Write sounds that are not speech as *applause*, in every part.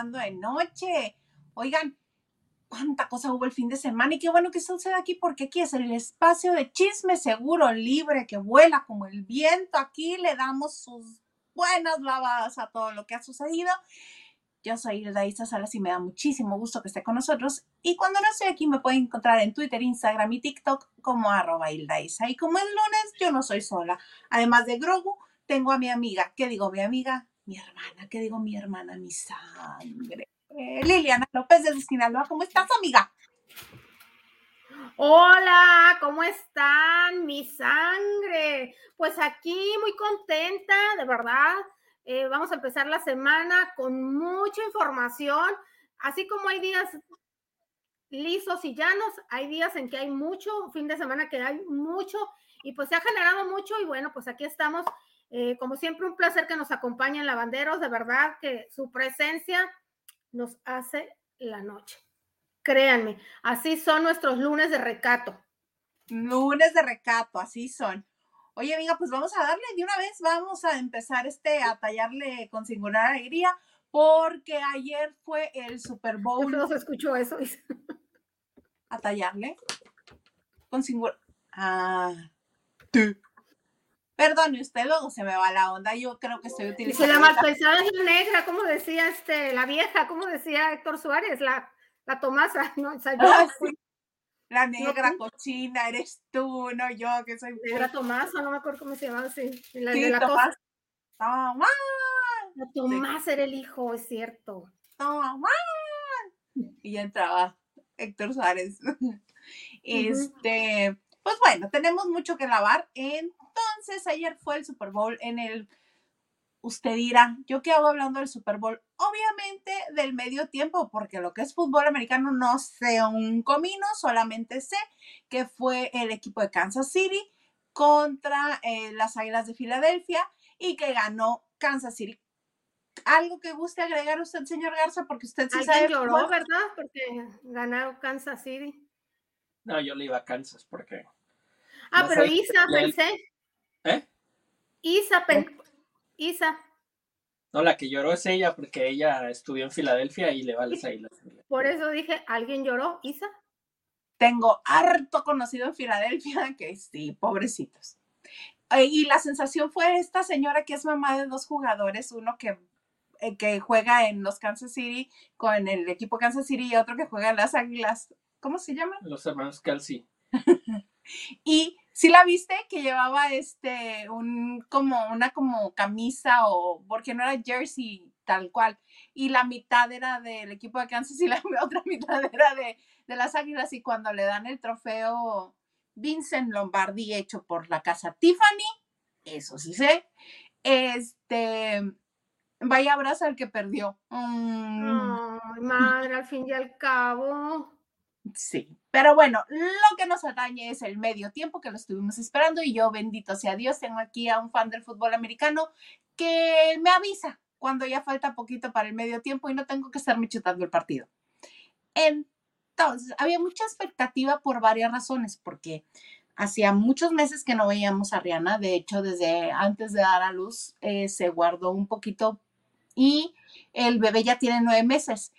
grabando de noche. Oigan, cuánta cosa hubo el fin de semana y qué bueno que sucede aquí porque aquí es el espacio de chisme seguro, libre, que vuela como el viento. Aquí le damos sus buenas lavadas a todo lo que ha sucedido. Yo soy Hilda Isa Salas y me da muchísimo gusto que esté con nosotros. Y cuando no estoy aquí me pueden encontrar en Twitter, Instagram y TikTok como arroba Hilda Isa. Y como es lunes, yo no soy sola. Además de Grogu, tengo a mi amiga. ¿Qué digo mi amiga? Mi hermana. ¿Qué digo mi hermana? Mi sangre. Liliana López de Sinaloa. ¿Cómo estás, amiga? Hola, ¿cómo están? Mi sangre. Pues aquí muy contenta, de verdad. Eh, vamos a empezar la semana con mucha información. Así como hay días lisos y llanos, hay días en que hay mucho, fin de semana que hay mucho, y pues se ha generado mucho, y bueno, pues aquí estamos. Eh, como siempre, un placer que nos acompañen lavanderos, de verdad que su presencia nos hace la noche. Créanme, así son nuestros lunes de recato. Lunes de recato, así son. Oye, amiga, pues vamos a darle de una vez, vamos a empezar este, a tallarle con singular alegría, porque ayer fue el Super Bowl. No se escuchó eso. A tallarle con singular. Ah. Tú. Perdone usted, luego se me va la onda. Yo creo que estoy utilizando. Y la malpensada es negra, como decía este, la vieja, como decía Héctor Suárez, la, la Tomasa, *laughs* ¿no? O sea, yo, Ah, sí. La negra cochina eres tú, no yo, que soy. Negra Tomasa, no me acuerdo cómo se llamaba, sí. La, Sí, de la Tomás. Tomás, La Tomás era el hijo, es cierto. Tomás. Y ya entraba Héctor Suárez. *laughs* Este, pues bueno, tenemos mucho que lavar. Entonces, ayer fue el Super Bowl en el. Usted dirá, ¿yo qué hago hablando del Super Bowl? Obviamente del medio tiempo, porque lo que es fútbol americano no sé un comino, solamente sé que fue el equipo de Kansas City contra eh, las Águilas de Filadelfia y que ganó Kansas City. ¿Algo que guste agregar usted, señor Garza? Porque usted sí Alguien sabe. lloró. ¿verdad? Porque ganaron Kansas City. No, yo le iba a Kansas porque. Ah, No pero Isa, pensé. ¿Eh? Isa, pen- Isa, No, la que lloró es ella porque ella estudió en Filadelfia y le va a las águilas. por eso dije, ¿alguien lloró? Isa. tengo harto conocido en Filadelfia *laughs* que sí, pobrecitos. Eh, Y la sensación fue esta señora que es mamá de dos jugadores, uno que, eh, que juega en los Kansas City con el equipo Kansas City y otro que juega en las Águilas. ¿Cómo se llaman? Los hermanos Kelsey. *laughs* Y si la viste que llevaba este un como una como camisa o porque no era jersey tal cual y la mitad era del equipo de Kansas y la *laughs* otra mitad era de, de las Águilas y cuando le dan el trofeo Vincent Lombardi hecho por la casa Tiffany, eso sí sé, este vaya abrazo al que perdió. Mm. Madre, al fin y al cabo. Sí, pero bueno, lo que nos atañe es el medio tiempo que lo estuvimos esperando y yo, bendito sea Dios, tengo aquí a un fan del fútbol americano que me avisa cuando ya falta poquito para el medio tiempo y no tengo que estarme chutando el partido. Entonces, había mucha expectativa por varias razones, porque hacía muchos meses que no veíamos a Rihanna, de hecho, desde antes de dar a luz eh, se guardó un poquito y el bebé ya tiene nueve meses.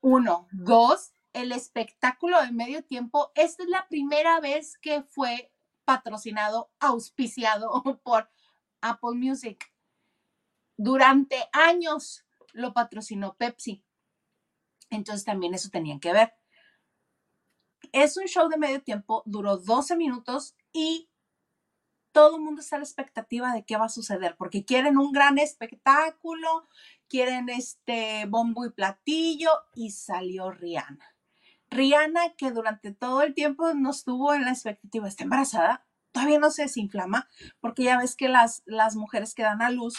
Uno, dos, el espectáculo de medio tiempo. Esta es la primera vez que fue patrocinado, auspiciado *laughs* por Apple Music. Durante años lo patrocinó Pepsi. Entonces también eso tenían que ver. Es un show de medio tiempo, duró 12 minutos y todo el mundo está a la expectativa de qué va a suceder, porque quieren un gran espectáculo, quieren este bombo y platillo y salió Rihanna. Rihanna, que durante todo el tiempo nos tuvo en la expectativa, está embarazada, todavía no se desinflama, porque ya ves que las, las mujeres que dan a luz,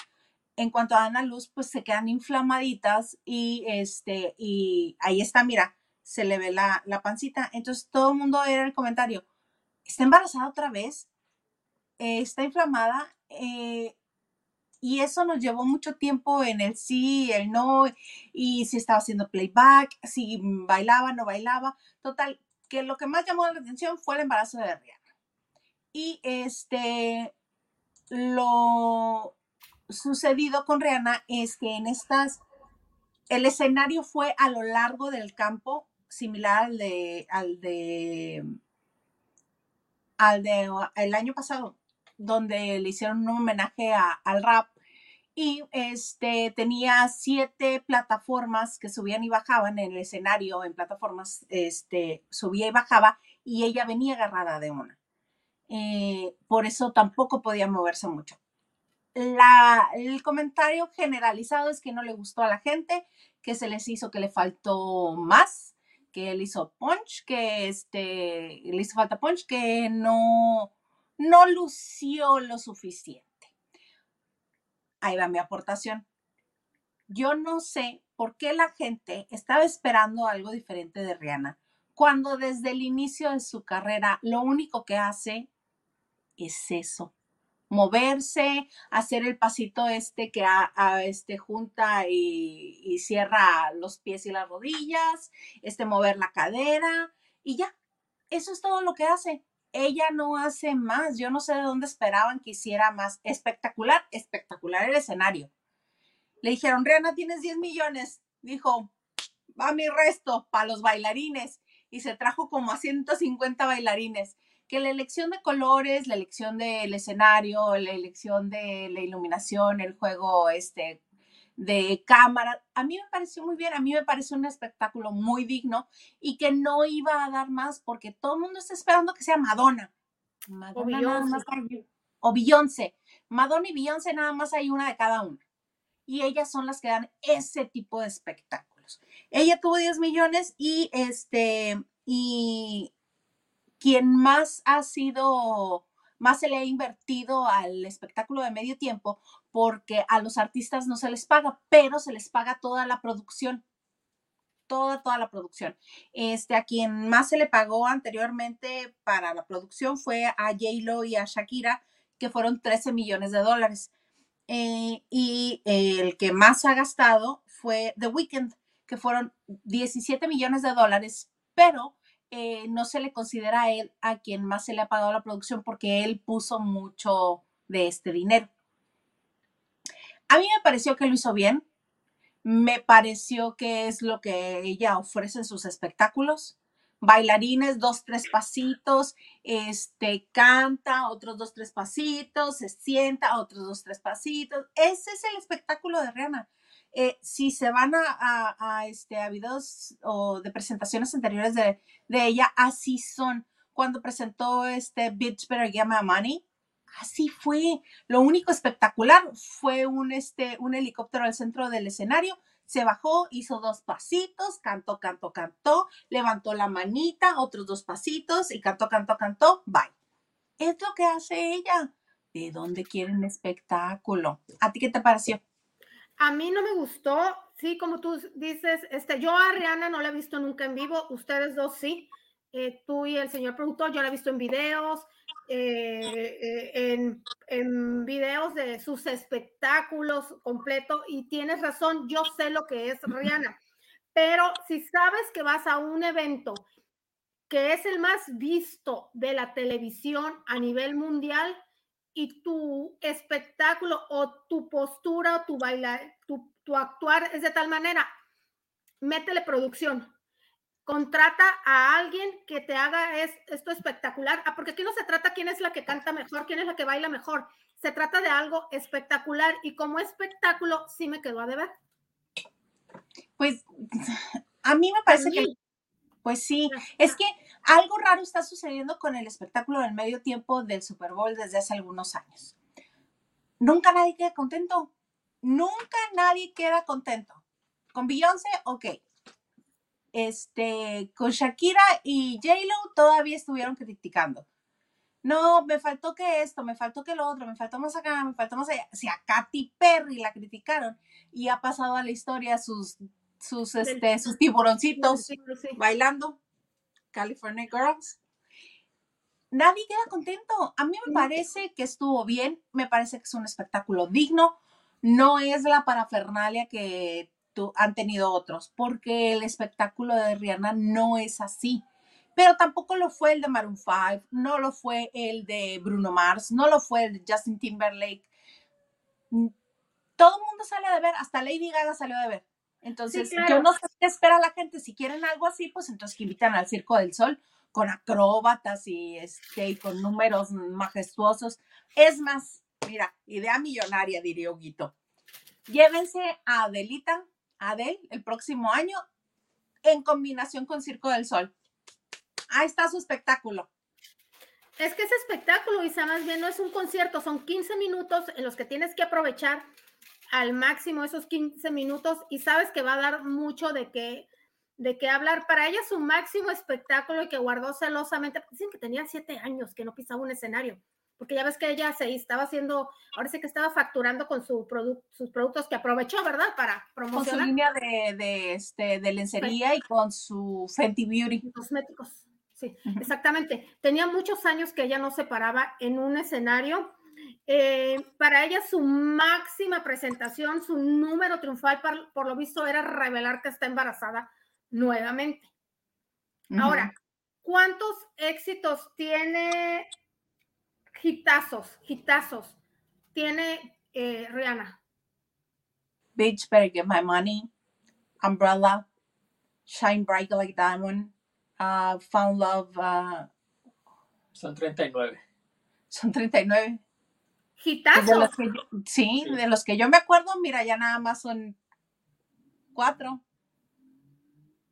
en cuanto dan a luz, pues se quedan inflamaditas y, este, y ahí está, mira, se le ve la, la pancita. Entonces todo el mundo era el comentario, ¿está embarazada otra vez? Eh, ¿Está inflamada? Eh, y eso nos llevó mucho tiempo en el sí, el no, y si estaba haciendo playback, si bailaba, no bailaba. Total, que lo que más llamó la atención fue el embarazo de Rihanna. Y este, lo, sucedido con Rihanna es que en estas, el escenario fue a lo largo del campo, similar al de, al de, al de el año pasado, donde le hicieron un homenaje al rap y este tenía siete plataformas que subían y bajaban en el escenario, en plataformas, este, subía y bajaba y ella venía agarrada de una. Eh, por eso tampoco podía moverse mucho. La, el comentario generalizado es que no le gustó a la gente, que se les hizo que le faltó más, que él hizo punch, que este, le hizo falta punch, que no, no lució lo suficiente. Ahí va mi aportación. Yo no sé por qué la gente estaba esperando algo diferente de Rihanna, cuando desde el inicio de su carrera lo único que hace es eso, moverse, hacer el pasito este que a, este junta y, y, cierra los pies y las rodillas, este mover la cadera y ya. Eso es todo lo que hace. Ella no hace más. Yo no sé de dónde esperaban que hiciera más. Espectacular, espectacular el escenario. Le dijeron, Rihanna, tienes 10 millones. Dijo, va mi resto para los bailarines. Y se trajo como a 150 bailarines que la elección de colores, la elección del escenario, la elección de la iluminación, el juego este, de cámara, a mí me pareció muy bien, a mí me pareció un espectáculo muy digno y que no iba a dar más porque todo el mundo está esperando que sea Madonna. Madonna o Beyoncé. Madonna y Beyoncé nada más hay una de cada una. Y ellas son las que dan ese tipo de espectáculos. Ella tuvo 10 millones y este y quien más ha sido, más se le ha invertido al espectáculo de medio tiempo, porque a los artistas no se les paga, pero se les paga toda la producción. Toda, toda la producción. Este, a quien más se le pagó anteriormente para la producción fue a J-Lo y a Shakira, que fueron 13 millones de dólares. Eh, y el que más ha gastado fue The Weeknd, que fueron 17 millones de dólares, pero eh, no se le considera a él a quien más se le ha pagado la producción porque él puso mucho de este dinero. A mí me pareció que lo hizo bien, me pareció que es lo que ella ofrece en sus espectáculos. Bailarines, dos, tres pasitos, este, canta, otros dos, tres pasitos, se sienta, otros dos, tres pasitos. Ese es el espectáculo de Rihanna. Eh, si se van a, este, a videos o de presentaciones anteriores de, ella, así son. Cuando presentó este Bitch Better Get Money, así fue. Lo único espectacular fue un, este, un helicóptero al centro del escenario. Se bajó, hizo dos pasitos, cantó, cantó, cantó, levantó la manita, otros dos pasitos y cantó, cantó, cantó, bye. Es lo que hace ella. ¿De dónde quieren espectáculo? ¿A ti qué te pareció? A mí no me gustó, sí, como tú dices, este, yo a Rihanna no la he visto nunca en vivo, ustedes dos sí, eh, tú y el señor productor, yo la he visto en videos, eh, eh, en, en, videos de sus espectáculos completo y tienes razón, yo sé lo que es Rihanna, pero si sabes que vas a un evento que es el más visto de la televisión a nivel mundial, y tu espectáculo o tu postura o tu bailar, tu, tu actuar es de tal manera, métele producción. Contrata a alguien que te haga es, esto espectacular, ah, porque aquí no se trata quién es la que canta mejor, quién es la que baila mejor, se trata de algo espectacular y como espectáculo sí me quedó a deber. Pues a mí me parece que, pues sí, es que algo raro está sucediendo con el espectáculo del medio tiempo del Super Bowl desde hace algunos años. Nunca nadie queda contento. Nunca nadie queda contento. Con Beyoncé, ok. Este, con Shakira y J-Lo todavía estuvieron criticando. No, me faltó que esto, me faltó que lo otro, me faltó más acá, me faltó más allá. Si a Katy Perry la criticaron y ha pasado a la historia sus, sus, este, sus tiburoncitos bailando. California Girls. Nadie queda contento. A mí me parece que estuvo bien, me parece que es un espectáculo digno. No es la parafernalia que han tenido otros, porque el espectáculo de Rihanna no es así. Pero tampoco lo fue el de Maroon 5, no lo fue el de Bruno Mars, no lo fue el de Justin Timberlake. todo el mundo sale de ver, hasta Lady Gaga salió de ver. Entonces, Sí, yo claro. no sé qué espera la gente. Si quieren algo así, pues entonces que invitan al Circo del Sol con acróbatas y, este, y con números majestuosos. Es más, mira, idea millonaria, diría Huguito. Llévense a Adelita, Adel, el próximo año, en combinación con Circo del Sol. Ahí está su espectáculo. Es que ese espectáculo, Isa, más bien no es un concierto, son 15 minutos en los que tienes que aprovechar al máximo esos 15 minutos y sabes que va a dar mucho de qué de qué hablar. Para ella su máximo espectáculo y que guardó celosamente, dicen que tenía siete años que no pisaba un escenario, porque ya ves que ella se estaba haciendo, ahora sí que estaba facturando con su sus productos que aprovechó, ¿verdad? Para Con su promocionar línea de, de, este, de lencería y con su Fenty Beauty. cosméticos. Sí, exactamente. Tenía muchos años que ella no se paraba en un escenario. Eh, para ella su máxima presentación, su número triunfal, por, por lo visto, era revelar que está embarazada nuevamente. Ahora, ¿cuántos éxitos tiene hitazos, hitazos tiene eh, Rihanna? Bitch, better get my money. Umbrella. Shine bright like diamond. Uh, found love. uh, Son 39. son 39. Pues de Hitazos. los que yo- sí, Sí. de los que yo me acuerdo, mira, ya nada más son cuatro.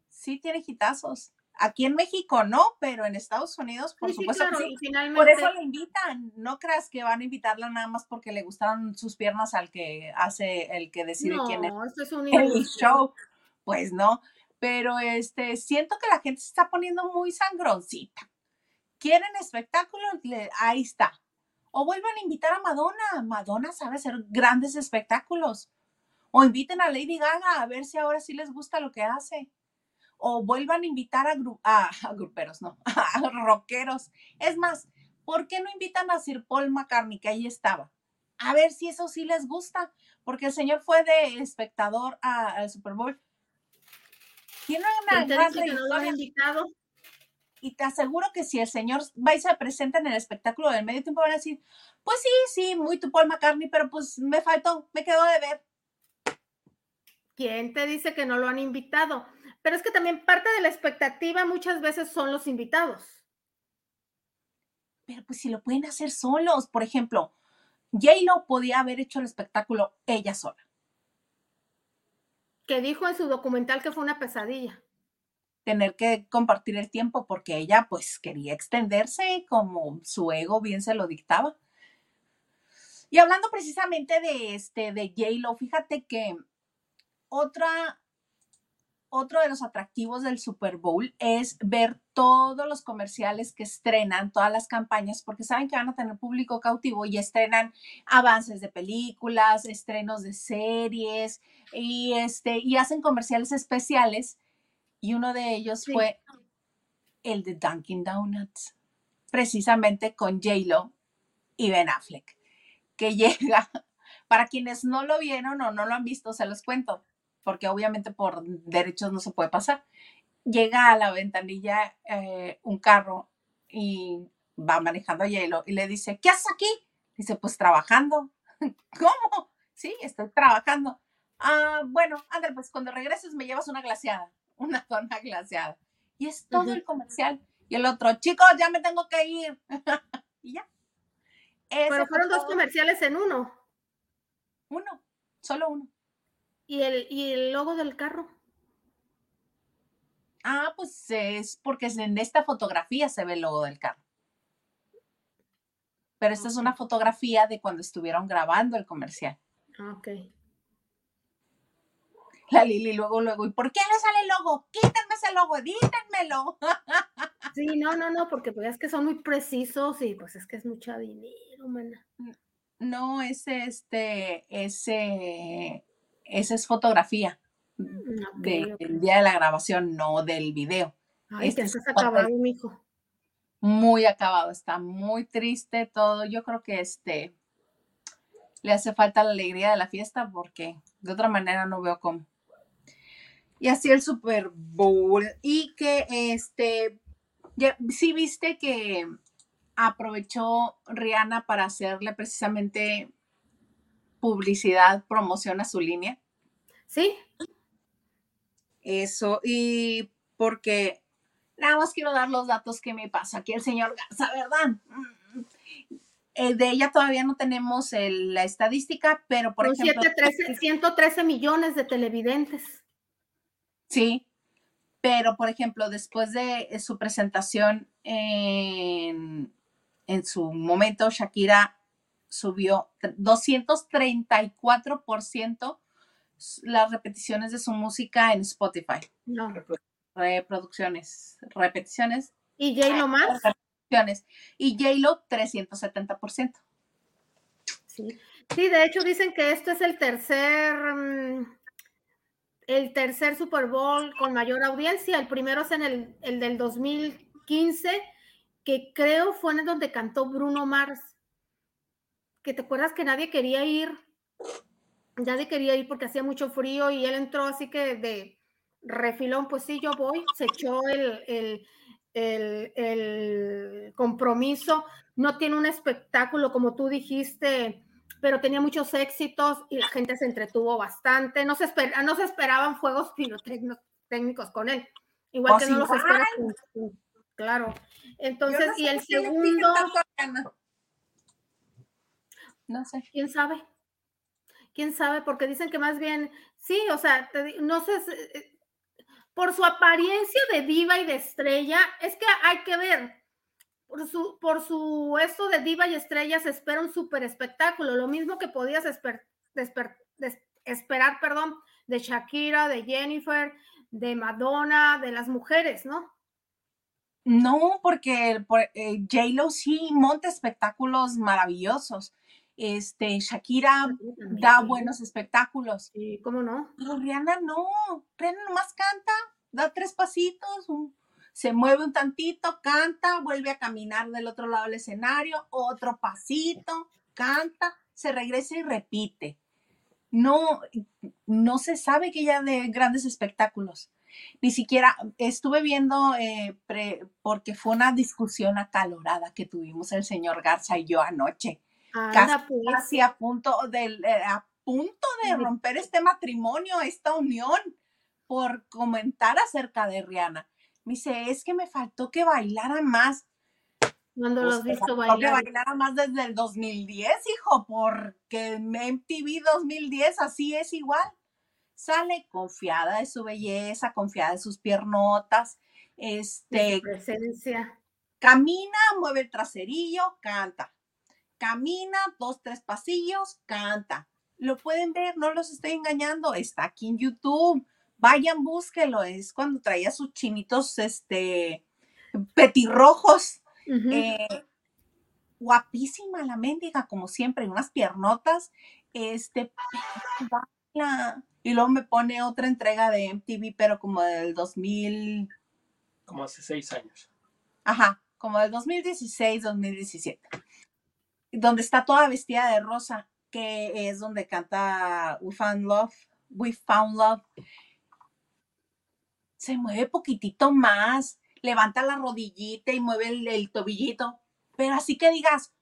Sí, tiene hitazos. Aquí en México no, pero en Estados Unidos, por Sí, sí, supuesto claro, que sí. finalmente. Por eso la invitan. No creas que van a invitarla nada más porque le gustaron sus piernas al que hace, el que decide quién es no, esto es un el show. Pues no. Pero este, siento que la gente se está poniendo muy sangroncita. ¿Quieren espectáculo? Le- ahí está. O vuelvan a invitar a Madonna. Madonna sabe hacer grandes espectáculos. O inviten a Lady Gaga a ver si ahora sí les gusta lo que hace. O vuelvan a invitar a, gru- a, a gruperos, no, *laughs* a rockeros. Es más, ¿por qué no invitan a Sir Paul McCartney, que ahí estaba? A ver si eso sí les gusta, porque el señor fue de espectador al Super Bowl. Tiene una ¿Quién te gran no trayectoria invitado? y te aseguro que si el señor va y se presenta en el espectáculo del medio tiempo van a decir, pues sí, sí, muy tu Paul McCartney, pero pues me faltó, me quedó de ver. ¿Quién te dice que no lo han invitado? Pero es que también parte de la expectativa muchas veces son los invitados. Pero pues si lo pueden hacer solos, por ejemplo, J-Lo podía haber hecho el espectáculo ella sola. Que dijo en su documental que fue una pesadilla. tener que compartir el tiempo porque ella pues quería extenderse como su ego bien se lo dictaba. Y hablando precisamente de este de J-Lo, fíjate que otra otro de los atractivos del Super Bowl es ver todos los comerciales que estrenan, todas las campañas, porque saben que van a tener público cautivo y estrenan avances de películas, estrenos de series y este y hacen comerciales especiales y uno de ellos Sí. fue el de Dunkin' Donuts, precisamente con J-Lo y Ben Affleck, que *laughs* llega, para quienes no lo vieron o no lo han visto, se los cuento, porque obviamente por derechos no se puede pasar. Llega a la ventanilla eh, un carro y va manejando a J-Lo y le dice, ¿qué haces aquí? Dice, pues trabajando. *laughs* ¿Cómo? Sí, estoy trabajando. Ah, bueno, ándale, pues cuando regreses me llevas una glaseada, una *laughs* dona glaseada. Y es todo el comercial. Y el otro, chicos, ya me tengo que ir. *laughs* y ya. Ese Pero fue fueron dos comerciales en uno. Uno, solo uno. ¿Y el, y el logo del carro? Ah, pues es porque en esta fotografía se ve el logo del carro. Pero esta es una fotografía de cuando estuvieron grabando el comercial. Ah, Ok. La Lili luego, luego, ¿y por qué le sale el logo? Quítenme ese logo, edítenmelo. *laughs* Sí, no, no, no, porque pues es que son muy precisos y pues es que es mucho dinero, mana. No, ese, este, ese, esa es fotografía de- del día de la grabación, no del video. Ay, este te acabado, mijo. Muy acabado, está muy triste todo. Yo creo que este le hace falta la alegría de la fiesta porque de otra manera no veo cómo. Y así el Super Bowl. Y que este, ya, sí viste que aprovechó Rihanna para hacerle precisamente publicidad, promoción a su línea. Sí. Eso, y porque nada más quiero dar los datos que me pasa aquí el señor Garza, ¿verdad? Mm, eh, de ella todavía no tenemos la estadística, pero por ejemplo... 113 millones de televidentes. Sí, pero por ejemplo, después de eh, su presentación en, en su momento, Shakira subió 234% las repeticiones de su música en Spotify. No. Reproducciones, repeticiones. ¿Y J-Lo más? Y J-Lo 370%. Sí. sí, de hecho dicen que esto es el tercer, mm, el tercer Super Bowl con mayor audiencia. El primero es en el, el del 2015, que creo fue en donde cantó Bruno Mars. Que te acuerdas que nadie quería ir, nadie quería ir porque hacía mucho frío y él entró así que de refilón, pues sí, yo voy, se echó el el, compromiso, no tiene un espectáculo como tú dijiste, pero tenía muchos éxitos y la gente se entretuvo bastante. No se, no se esperaban fuegos *laughs* técnicos con él, igual oh, que no los esperan. Claro. Entonces, y el segundo. No sé. ¿Quién sabe? ¿Quién sabe? Porque dicen que más bien, sí, o sea, no sé, por su apariencia de diva y de estrella, es que hay que ver, por su, por su esto de diva y estrella se espera un súper espectáculo, lo mismo que podías esperar, perdón, de Shakira, de Jennifer, de Madonna, de las mujeres, ¿no? No, porque eh, J-Lo sí monta espectáculos maravillosos. Este, Shakira da buenos espectáculos. Sí, ¿cómo no? Pero Rihanna no, Rihanna nomás canta, da tres pasitos, se mueve un tantito, canta, vuelve a caminar del otro lado del escenario, otro pasito, canta, se regresa y repite. No, no se sabe que ella de grandes espectáculos. Ni siquiera estuve viendo, eh, porque fue una discusión acalorada que tuvimos el señor Garza y yo anoche pues. casi, a punto de, eh, a punto de romper este matrimonio, esta unión, por comentar acerca de Rihanna. Me dice, es que me faltó que bailara más. Cuando pues, los visto bailar. Que bailara más desde el 2010, hijo, porque MTV 2010 así es igual. Sale confiada de su belleza, confiada de sus piernotas, este, presencia. Camina, mueve el traserillo, canta camina dos, tres pasillos, canta. Lo pueden ver, no los estoy engañando, está aquí en YouTube. Vayan, búsquelo. Es cuando traía sus chinitos, este, petirrojos. Eh, guapísima la mendiga, como siempre, unas piernotas. Este, y luego me pone otra entrega de MTV, pero como del 2000. Como hace seis años. Ajá, como del 2016, 2017 donde está toda vestida de rosa, que es donde canta We Found Love, We Found Love. Se mueve poquitito más, levanta la rodillita y mueve el, tobillito, pero así que digas,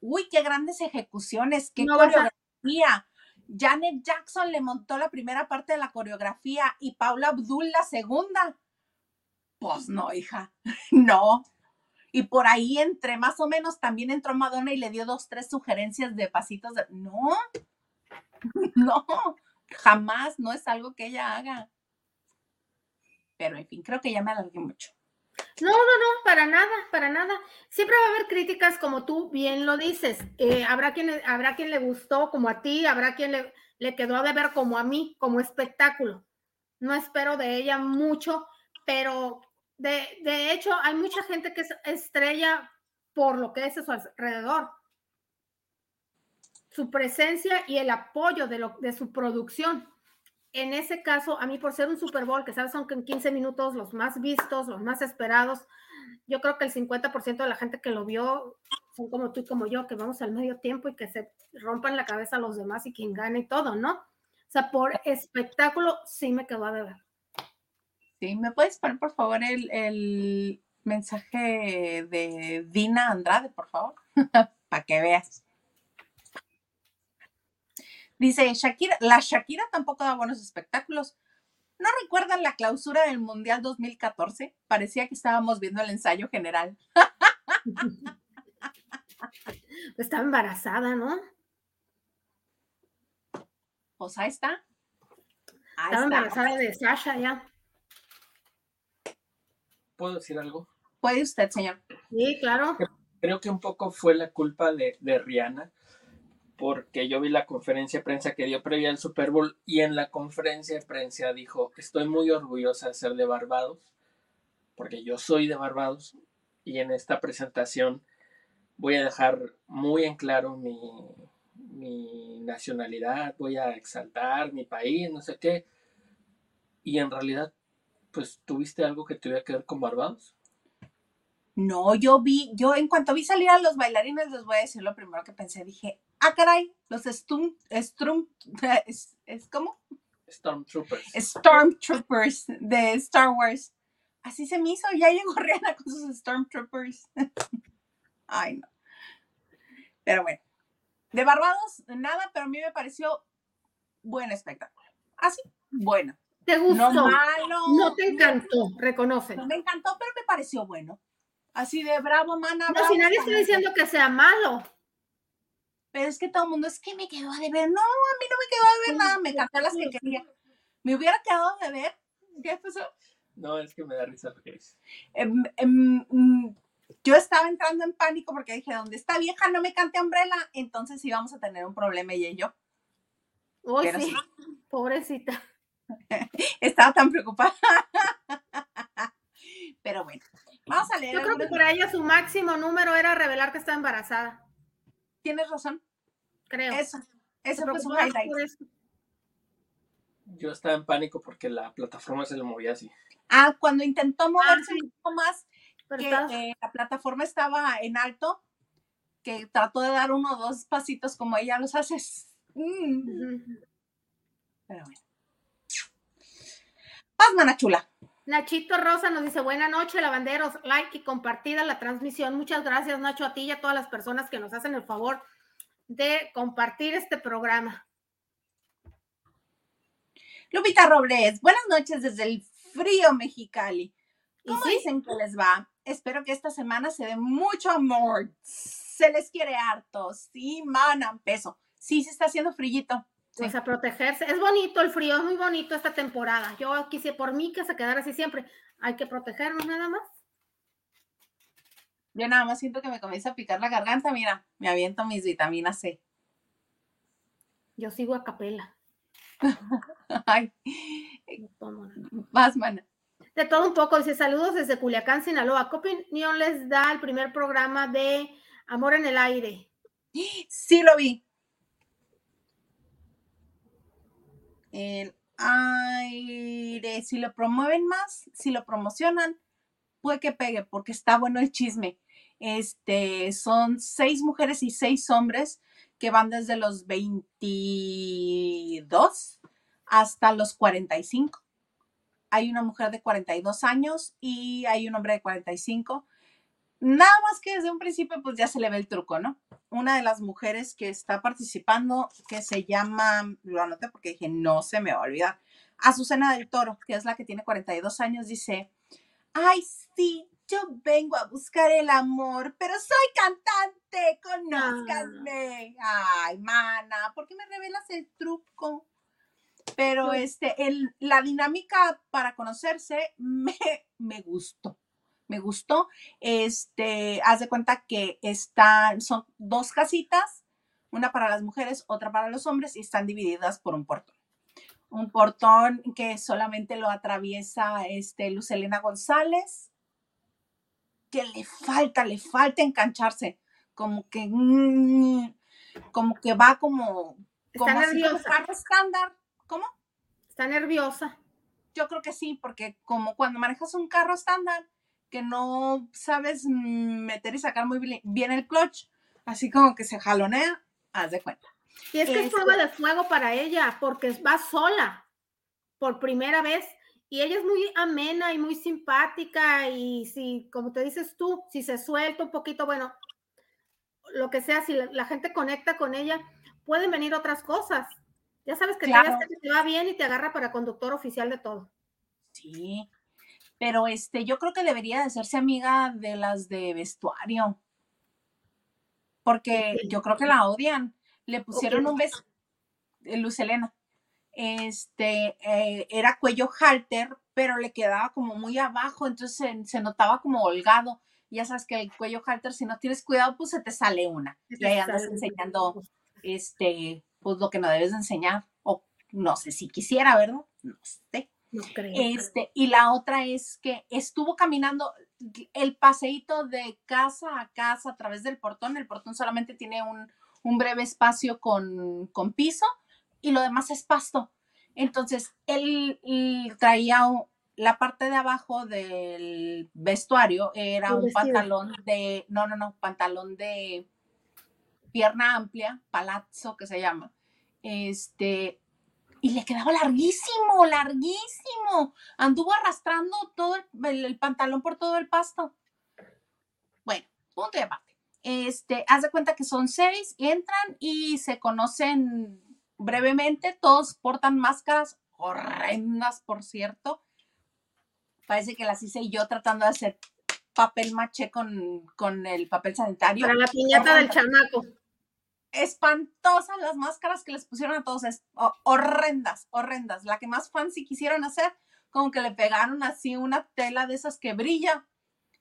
uy, qué grandes ejecuciones, qué coreografía. Janet Jackson le montó la primera parte de la coreografía y Paula Abdul la segunda. Pues no, hija, *laughs* no, y por ahí entre más o menos también entró Madonna y le dio dos, tres sugerencias de pasitos. De... No, *laughs* no, jamás, no es algo que ella haga. Pero en fin, creo que ya me alargué mucho. No, no, no, para nada, para nada. Siempre va a haber críticas como tú bien lo dices. Eh, habrá, quien, habrá quien le gustó como a ti, habrá quien le, le quedó de ver como a mí, como espectáculo. No espero de ella mucho, pero de, hecho, hay mucha gente que es estrella por lo que es a su alrededor. Su presencia y el apoyo de, lo, de su producción. En ese caso, a mí por ser un Super Bowl, que sabes, son en 15 minutos los más vistos, los más esperados, yo creo que el 50% de la gente que lo vio son como tú y como yo, que vamos al medio tiempo y que se rompan la cabeza los demás y quien gane y todo, ¿no? O sea, por espectáculo sí me quedó a deber. ¿Me puedes poner por favor el, mensaje de Dina Andrade, por favor? *laughs* Para que veas. Dice Shakira, la Shakira tampoco da buenos espectáculos. ¿No recuerdan la clausura del Mundial 2014? Parecía que estábamos viendo el ensayo general. *laughs* Estaba embarazada, ¿no? Pues ahí está. Ahí Estaba embarazada de Sasha ya. ¿Puedo decir algo? Puede usted, señor. Sí, claro. Creo que un poco fue la culpa de, de Rihanna, porque yo vi la conferencia de prensa que dio previa al Super Bowl y en la conferencia de prensa dijo, estoy muy orgullosa de ser de Barbados, porque yo soy de Barbados, y en esta presentación voy a dejar muy en claro mi, mi nacionalidad, voy a exaltar mi país, no sé qué. Y en realidad, pues, ¿tuviste algo que tuviera que ver con Barbados? No, yo vi, yo en cuanto vi salir a los bailarines, les voy a decir lo primero que pensé, dije, ah, caray, los Stum, Strum, *laughs* es, es ¿cómo? Stormtroopers. Stormtroopers de Star Wars. Así se me hizo, ya llegó *laughs* Rihanna con sus Stormtroopers. *laughs* Ay, no. Pero bueno, de Barbados, nada, pero a mí me pareció buen espectáculo. Así, bueno. ¿Te gustó? No malo. No te encantó, reconoce. No me encantó, pero me pareció bueno. Así de bravo, mana. No, si nadie está diciendo que sea malo. Pero es que todo el mundo es que me quedó de ver. No, a mí no me quedó de ver nada. Me encantó las que quería. Me hubiera quedado de ver. ¿Qué pasó? No, es que me da risa lo que dices. Em, em, mm, yo estaba entrando en pánico porque dije, donde está vieja no me cante Umbrella, entonces íbamos a tener un problema ella y yo. Uy, sí. pobrecita. *laughs* estaba tan preocupada. *laughs* Pero bueno, vamos a leer. Yo creo que para ella su máximo número era revelar que estaba embarazada. Tienes razón. Creo. Eso, eso fue su highlight. Yo estaba en pánico porque la plataforma se le movía así. Ah, cuando intentó moverse ah, un poco más, que eh, la plataforma estaba en alto, que trató de dar uno o dos pasitos como ella los hace. Mm. Pero bueno. Paz, mana chula. Nachito Rosa nos dice, buena noche, lavanderos, like y compartida la transmisión. Muchas gracias, Nacho, a ti y a todas las personas que nos hacen el favor de compartir este programa. Lupita Robles, buenas noches desde el frío Mexicali. ¿Cómo dicen que les va? Espero que esta semana se dé mucho amor. Se les quiere harto. Sí, manan peso. Sí, se está haciendo frillito. Pues a protegerse. Es bonito el frío, es muy bonito esta temporada. Yo quise por mí que se quedara así siempre. Hay que protegernos nada más. Yo nada más siento que me comienza a picar la garganta. Mira, me aviento mis vitaminas C. Yo sigo a capela. *laughs* Ay. Más, mana. De todo un poco, dice saludos desde Culiacán, Sinaloa. ¿Qué opinión les da el primer programa de Amor en el Aire? *gasps* Sí, lo vi. El aire, si lo promueven más, si lo promocionan, puede que pegue, porque está bueno el chisme. Este, son seis mujeres y seis hombres que van desde los 22 hasta los 45. Hay una mujer de 42 años y hay un hombre de 45. Nada más que desde un principio pues ya se le ve el truco, ¿no? Una de las mujeres que está participando, que se llama, lo anoté porque dije, no se me va a olvidar, Azucena del Toro, que es la que tiene 42 años, dice, ay, sí, yo vengo a buscar el amor, pero soy cantante, conózcanme. Ay, mana, ¿por qué me revelas el truco? Pero este, el, la dinámica para conocerse *laughs* me, me gustó. Me gustó. Este, haz de cuenta que están, son dos casitas, una para las mujeres, otra para los hombres, y están divididas por un portón. Un portón que solamente lo atraviesa este, Lucelena González, que le falta, le falta engancharse, como que, mm, como que va como, como nerviosa. estándar, ¿Cómo? Está nerviosa. Yo creo que sí, porque como cuando manejas un carro estándar, que no sabes meter y sacar muy bien el clutch, así como que se jalonea, haz de cuenta. Y es que es, prueba de fuego para ella, porque va sola por primera vez y ella es muy amena y muy simpática y si, como te dices tú, si se suelta un poquito, bueno, lo que sea, si la, la gente conecta con ella, pueden venir otras cosas Ya sabes que claro. te va bien y te agarra para conductor oficial de todo. Sí, pero este, yo creo que debería de hacerse amiga de las de vestuario. Porque yo creo que la odian. Le pusieron un beso, eh, Luz Elena. Este, eh, era cuello halter, pero le quedaba como muy abajo, entonces se, notaba como holgado. Ya sabes que el cuello halter, si no tienes cuidado, pues se te sale una. Y ahí andas enseñando, este, pues lo que no debes de enseñar. O no sé si quisiera, ¿verdad? No sé. Este, y la otra es que estuvo caminando el paseíto de casa a casa a través del portón. El portón solamente tiene un, breve espacio con, piso y lo demás es pasto. Entonces, él, traía la parte de abajo del vestuario, era un pantalón de, no, no, no, pantalón de pierna amplia, palazzo que se llama. Este, y le quedaba larguísimo, larguísimo. Anduvo arrastrando todo el, pantalón por todo el pasto. Bueno, punto y aparte. Este, haz de cuenta que son seis, entran y se conocen brevemente. Todos portan máscaras horrendas, por cierto. Parece que las hice yo tratando de hacer papel maché con, con el papel sanitario. Para la piñata del chamaco espantosas las máscaras que les pusieron a todos, horrendas, horrendas. La que más fancy quisieron hacer, como que le pegaron así una tela de esas que brilla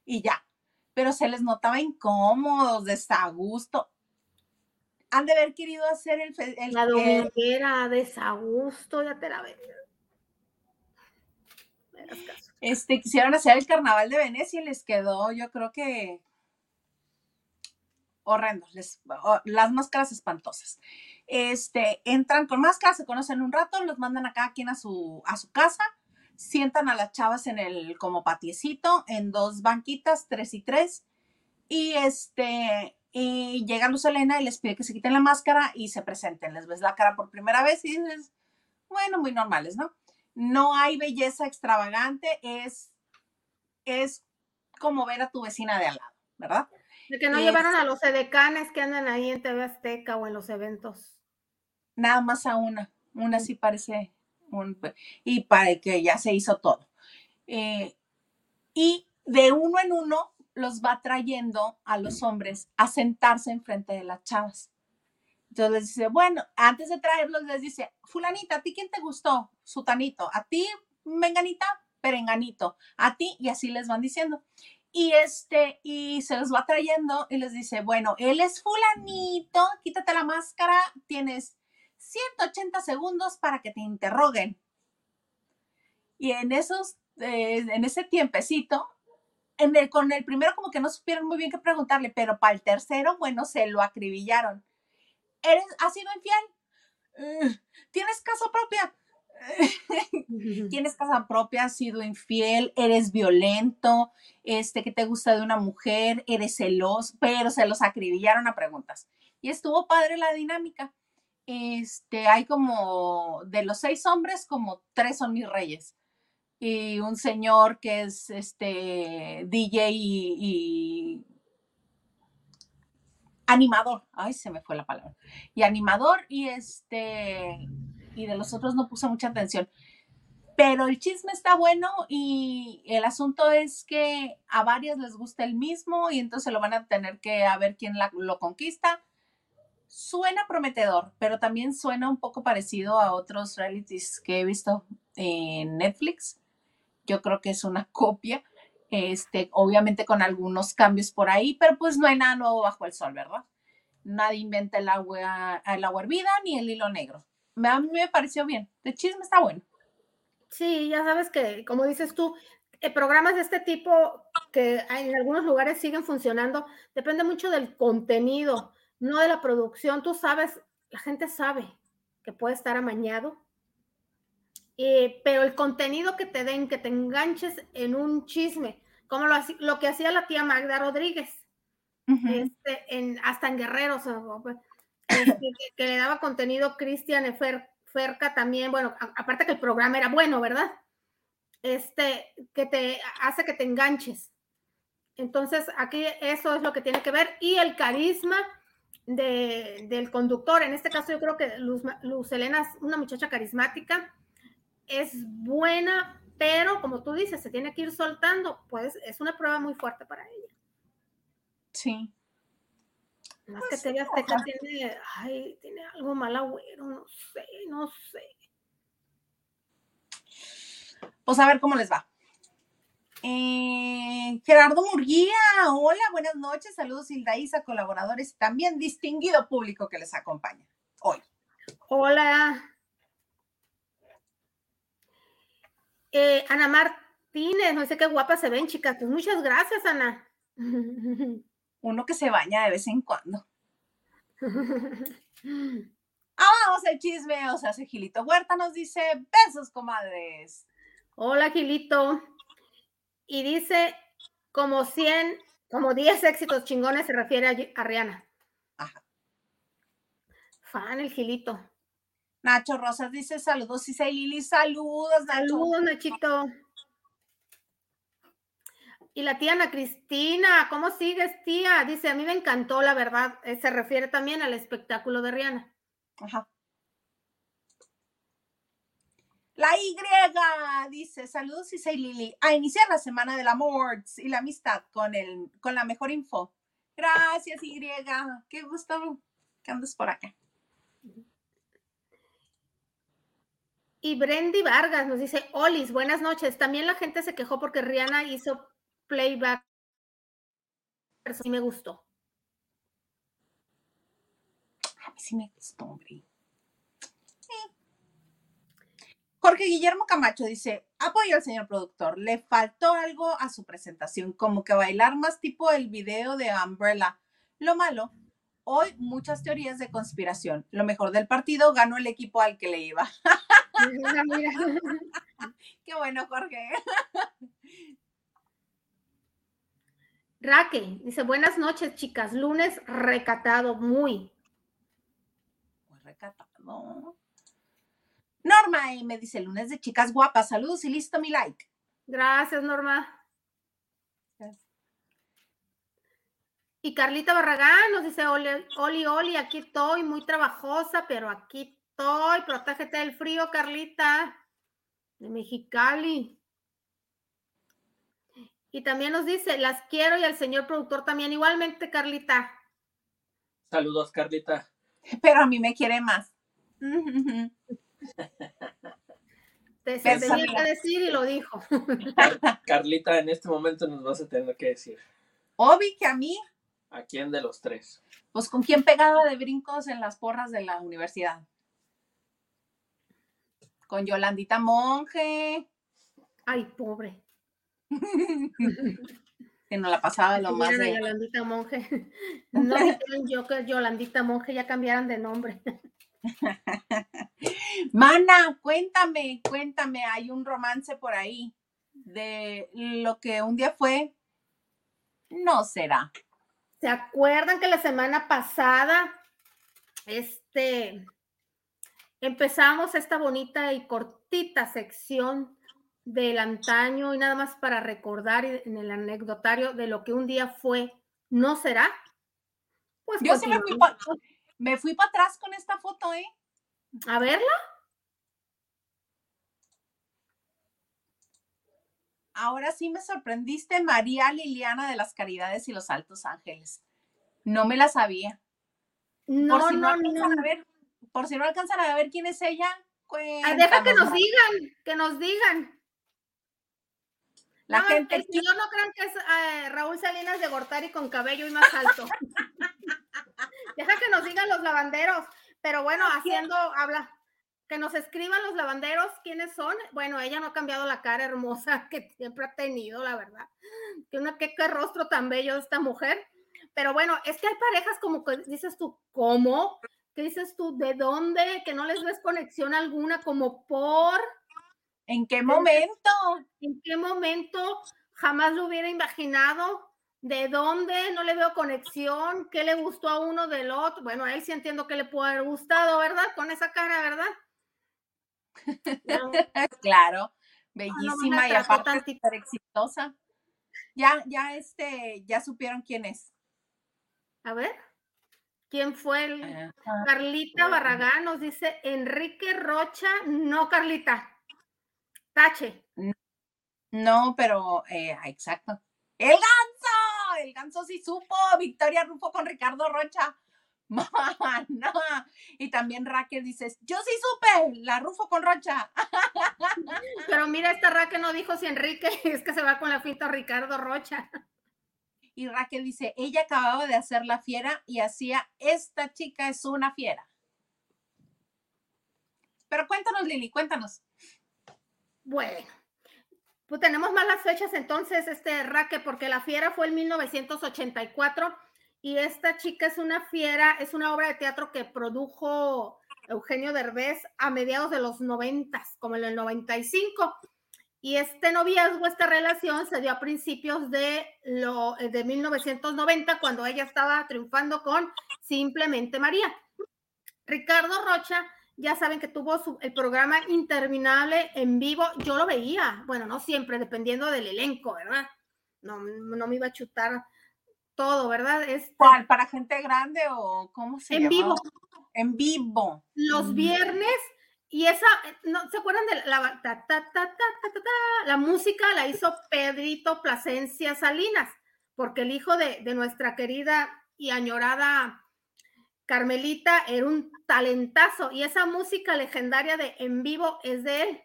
y ya. Pero se les notaba incómodos, desagusto. Han de haber querido hacer el... el la dominguera, desagusto, ya te la veo. Este, quisieron hacer el carnaval de Venecia y les quedó, yo creo que horrendos, las máscaras espantosas. Este, entran con máscaras, se conocen un rato, los mandan a cada quien a su, a su casa, sientan a las chavas en el como patiecito, en dos banquitas, tres y tres, y este, y llega Luz Elena y les pide que se quiten la máscara y se presenten. Les ves la cara por primera vez y dices, bueno, muy normales, ¿no? No hay belleza extravagante, es, es como ver a tu vecina de al lado, ¿verdad? De que no llevaron a los edecanes que andan ahí en TV Azteca o en los eventos. Nada más a una. Una sí parece un, y para que ya se hizo todo. Eh, y de uno en uno los va trayendo a los hombres a sentarse enfrente de las chavas. Entonces les dice, bueno, antes de traerlos les dice, fulanita, ¿a ti quién te gustó? Sutanito, a ti, menganita, perenganito, a ti, y así les van diciendo. Y este, y se los va trayendo y les dice, bueno, él es fulanito, quítate la máscara, tienes 180 segundos para que te interroguen. Y en esos, eh, en ese tiempecito, en el, con el primero como que no supieron muy bien qué preguntarle, pero para el tercero, bueno, se lo acribillaron. ¿Eres, ¿Has sido infiel? ¿Tienes casa propia? *laughs* tienes casa propia, has sido infiel, eres violento, este, que te gusta de una mujer, eres celoso, pero se los acribillaron a preguntas. Y estuvo padre la dinámica. Este, hay como, de los seis hombres, como tres son mis reyes. Y un señor que es este DJ y, y animador. Ay, se me fue la palabra. Y animador y este y de los otros no puse mucha atención. Pero el chisme está bueno y el asunto es que a varias les gusta el mismo y entonces lo van a tener que a ver quién lo conquista. Suena prometedor, pero también suena un poco parecido a otros realities que he visto en Netflix. Yo creo que es una *laughs* copia, este, obviamente con algunos cambios por ahí, pero pues no hay nada nuevo bajo el sol, ¿verdad? Nadie inventa el agua, el agua hervida ni el hilo negro a mí me pareció bien. De chisme está bueno. Sí, ya sabes que, como dices tú, eh, programas de este tipo que en algunos lugares siguen funcionando, depende mucho del contenido, no de la producción. Tú sabes, la gente sabe que puede estar amañado, eh, pero el contenido que te den, que te enganches en un chisme, como lo, lo que hacía la tía Magda Rodríguez, este, en, hasta en Guerreros, este, que, le daba contenido Cristian Ferca también, bueno, aparte que el programa era bueno, ¿verdad? Este, que te hace que te enganches. Entonces, aquí eso es lo que tiene que ver. Y el carisma de, del conductor. En este caso yo creo que Luz, Luz Elena es una muchacha carismática, es buena, pero como tú dices, se tiene que ir soltando, pues es una prueba muy fuerte para ella. Sí. Más que TV Azteca tiene, ay, tiene algo mal agüero, no sé, no sé. Pues a ver cómo les va. Eh, Gerardo Murguía, hola, buenas noches, saludos Hilda Isa, colaboradores y también distinguido público que les acompaña hoy. Hola. Eh, Ana Martínez, no sé qué guapa se ven, chicas. Pues muchas gracias, Ana. *laughs* Uno que se baña de vez en cuando. *laughs* Ah, vamos al chisme, o sea, Gilito Huerta nos dice, besos, comadres. Hola, Gilito. Y dice, como 100, como 10 éxitos chingones se refiere a, Rihanna. Ajá. Fan el Gilito. Nacho Rosas dice saludos, y Lili, saludos, Nacho. Saludos, Nachito. Y la tía Ana Cristina, ¿cómo sigues, tía? Dice, a mí me encantó, la verdad. Eh, se refiere también al espectáculo de Rihanna. Ajá. La Y dice, saludos Isai Lili, a iniciar la semana del amor y la amistad con, el, con la mejor info. Gracias Y, qué gusto que andes por acá. Y Brendy Vargas nos dice, Olis, buenas noches. También la gente se quejó porque Rihanna hizo playback. Pero sí me gustó. A mí sí me gustó, hombre. Jorge Guillermo Camacho dice, apoyo al señor productor, le faltó algo a su presentación, como que bailar más tipo el video de Umbrella. Lo malo, hoy muchas teorías de conspiración. Lo mejor del partido, ganó el equipo al que le iba. *laughs* *laughs* Qué bueno, Jorge. *laughs* Raque dice, buenas noches, chicas. Lunes recatado, muy. Muy recatado. Norma y me dice lunes de chicas guapas. Saludos y listo mi like. Gracias, Norma. Y Carlita Barragán nos dice, Oli, Oli, Oli, aquí estoy, muy trabajosa, pero aquí estoy. Protégete del frío, Carlita, de Mexicali. Y también nos dice, las quiero y al señor productor también. Igualmente, Carlita. Saludos, Carlita. Pero a mí me quiere más. Te tenía que decir y lo dijo. Carlita, en este momento nos vas a tener que decir. Obi, que a mí. ¿A quién de los tres? Pues con quién pegaba de brincos en las porras de la universidad. Con Yolandita Monje. Ay, pobre. *laughs* que no la pasaba lo más de... Yolandita Monje. *laughs* No yo que Yolandita Monje ya cambiaran de nombre. *laughs* Mana, cuéntame, cuéntame, hay un romance por ahí de lo que un día fue, no será. ¿Se acuerdan que la semana pasada, este, empezamos esta bonita y cortita sección del antaño y nada más para recordar en el anecdotario de lo que un día fue, ¿no será? Pues Yo sí me fui, me fui para atrás con esta foto, ¿eh? A verla. Ahora sí me sorprendiste, María Liliana de las Caridades y los Altos Ángeles. No me la sabía. No, por si no, no, A ver, por si no alcanzan a ver quién es ella. Deja que nos digan, que nos digan. La gente. Es yo no crean que es eh, Raúl Salinas de Gortari con cabello y más alto. *laughs* deja que nos digan los lavanderos. Pero bueno, haciendo, habla, que nos escriban los lavanderos quiénes son. Bueno, ella no ha cambiado la cara hermosa *laughs* que siempre ha tenido, la verdad. Tiene qué, qué rostro tan bello esta mujer. Pero bueno, es que hay parejas como que dices tú, ¿cómo? ¿Qué dices tú? ¿De dónde? Que no les ves conexión alguna, como por. ¿En qué momento? ¿En qué momento? Jamás lo hubiera imaginado. ¿De dónde? No le veo conexión. ¿Qué le gustó a uno del otro? Bueno, a él sí entiendo que le puede haber gustado, ¿verdad? Con esa cara, ¿verdad? *laughs* claro, bellísima y aparte súper exitosa. Ya, ya, este, ya supieron quién es. A ver, ¿Quién fue? El... Carlita Barragán nos dice Enrique Rocha. No, Carlita. Tache. No, pero eh, exacto. ¡El ganso! El ganso sí supo. Victoria Rufo con Ricardo Rocha. *laughs* no. Y también Raquel dice, yo sí supe, la Rufo con Rocha. *laughs* Pero mira, esta Raquel no dijo si Enrique *laughs* es que se va con la finta Ricardo Rocha. Y Raquel dice, ella acababa de hacer la fiera y hacía, esta chica es una fiera. Pero cuéntanos, Lili, cuéntanos. Bueno, pues tenemos malas fechas entonces, este Raquel, porque la fiera fue en 1984 y esta chica es una fiera, es una obra de teatro que produjo Eugenio Derbez a mediados de los noventas, como en el 95. Y este noviazgo, esta relación se dio a principios de, lo, de 1990, cuando ella estaba triunfando con Simplemente María. Ricardo Rocha, ya saben que tuvo su, el programa interminable en vivo. Yo lo veía, bueno, no siempre, dependiendo del elenco, ¿verdad? No, no me iba a chutar todo, ¿verdad? Este, ¿Cuál? ¿Para gente grande o cómo se llama? En vivo. En vivo. Los mm. viernes y esa, ¿no se acuerdan de la, ta, ta, ta, la música la hizo Pedrito Plasencia Salinas, porque el hijo de, nuestra querida y añorada Carmelita era un talentazo y esa música legendaria de en vivo es de él.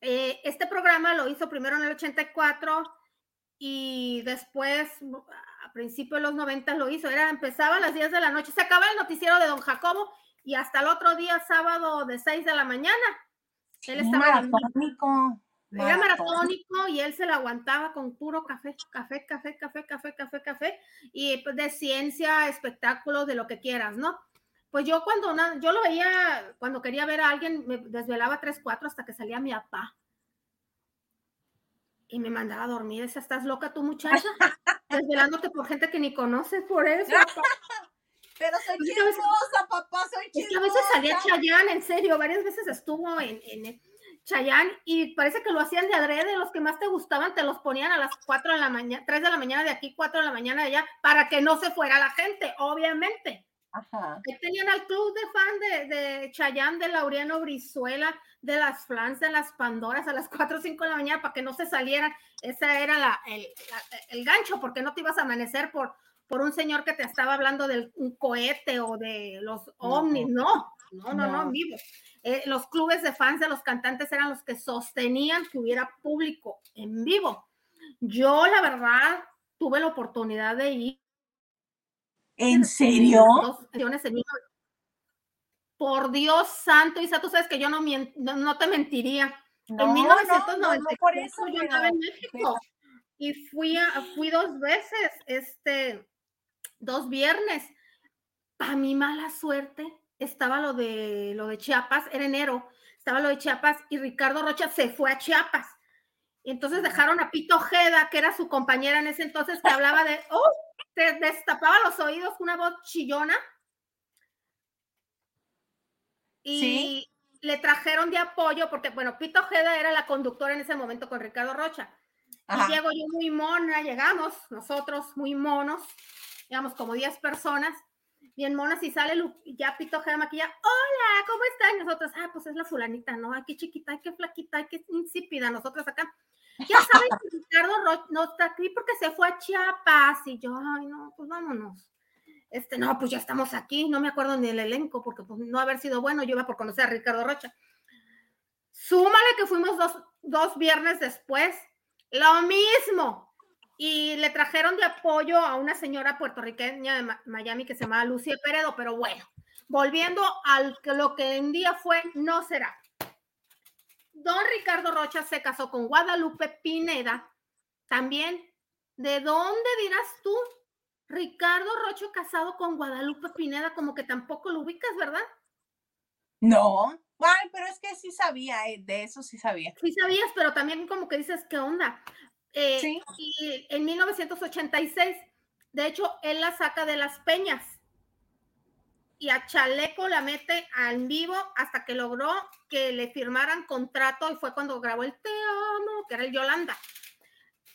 Eh, este programa lo hizo primero en el 84 y después a principios de los 90 lo hizo. Era, empezaba a las 10 de la noche, se acaba el noticiero de Don Jacobo y hasta el otro día, sábado, de 6 de la mañana. Él estaba maratónico. Era maratónico y él se lo aguantaba con puro café, café, café, café, café, café, café, y pues, de ciencia, espectáculos, de lo que quieras, ¿no? Pues yo cuando yo lo veía, cuando quería ver a alguien, me desvelaba tres, cuatro hasta que salía mi papá. Y me mandaba a dormir. Esa, ¿estás loca tú, muchacha? Desvelándote por gente que ni conoces, por eso. *laughs* Pero soy chismosa, papá, soy chismosa. a veces salía Chayán, en serio, varias veces estuvo en, en Chayán y parece que lo hacían de adrede, los que más te gustaban te los ponían a las 4 de la mañana, 3 de la mañana de aquí, 4 de la mañana de allá, para que no se fuera la gente, obviamente. Ajá. tenían al club de fan de, de Chayán, de Laureano Brizuela, de las Flans, de las Pandoras a las 4 o 5 de la mañana para que no se salieran. Ese era la, el, el gancho, porque no te ibas a amanecer por, por un señor que te estaba hablando del un cohete o de los ovnis, no, no, no, no, vivo. Eh, los clubes de fans de los cantantes eran los que sostenían que hubiera público en vivo. Yo, la verdad, tuve la oportunidad de ir. ¿En serio? Por Dios santo, Isa, tú sabes que yo no, no, te mentiría. en 1990 por eso, yo estaba en México y fui, a, fui dos veces, este, dos viernes. Para mi mala suerte estaba lo de lo de Chiapas, era enero, estaba lo de Chiapas y Ricardo Rocha se fue a Chiapas. Y entonces dejaron a Pito Ojeda, que era su compañera en ese entonces, que hablaba de, *laughs* oh, te destapaba los oídos con una voz chillona. Y le trajeron de apoyo, porque, bueno, Pito Ojeda era la conductora en ese momento con Ricardo Rocha. Y llego yo muy mona, llegamos nosotros muy monos, digamos, como 10 personas, bien monas, y sale ya Pito de maquilla, hola, ¿cómo están? nosotros, ah, pues es la fulanita, ¿no? Ay, qué chiquita, ay, qué flaquita, ay, qué insípida, nosotros acá. Ya saben que Ricardo no está aquí porque se fue a Chiapas, y yo, ay, no, pues vámonos. Este, no, pues ya estamos aquí, no me acuerdo ni el elenco, porque pues, no haber sido bueno, yo iba por conocer a Ricardo Rocha. Súmale que fuimos dos, dos viernes después, lo mismo, y le trajeron de apoyo a una señora puertorriqueña de Miami que se llamaba Lucia Peredo, pero bueno, volviendo a lo que en día fue, no será. Don Ricardo Rocha se casó con Guadalupe Pineda, también. ¿De dónde dirás tú? Ricardo Rocha casado con Guadalupe Pineda, como que tampoco lo ubicas, ¿verdad? No, pero es que sí sabía, eh, de eso sí sabía. Sí sabías, pero también como que dices, ¿qué onda? Eh, y en 1986, de hecho, él la saca de las peñas y a Chaleco la mete en vivo hasta que logró que le firmaran contrato y fue cuando grabó el Te amo, que era el Yolanda.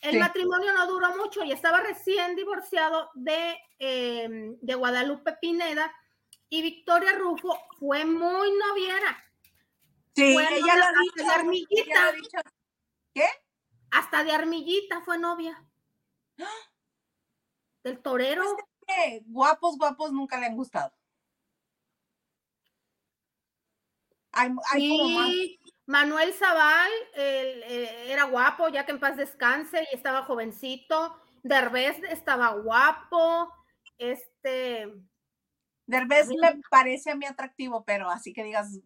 El matrimonio no duró mucho y estaba recién divorciado de, em, de Guadalupe Pineda y Victoria Rufo fue muy noviera. Sí, ella lo ha dicho. ¿Qué? Hasta de armillita fue novia. *gasps* Del torero. Pues guapos, guapos nunca le han gustado. Hay, sí, Manuel Zaval era guapo, ya que en paz descanse, y estaba jovencito. Derbez estaba guapo. Este. Derbez me parece a mí atractivo, pero así que digas.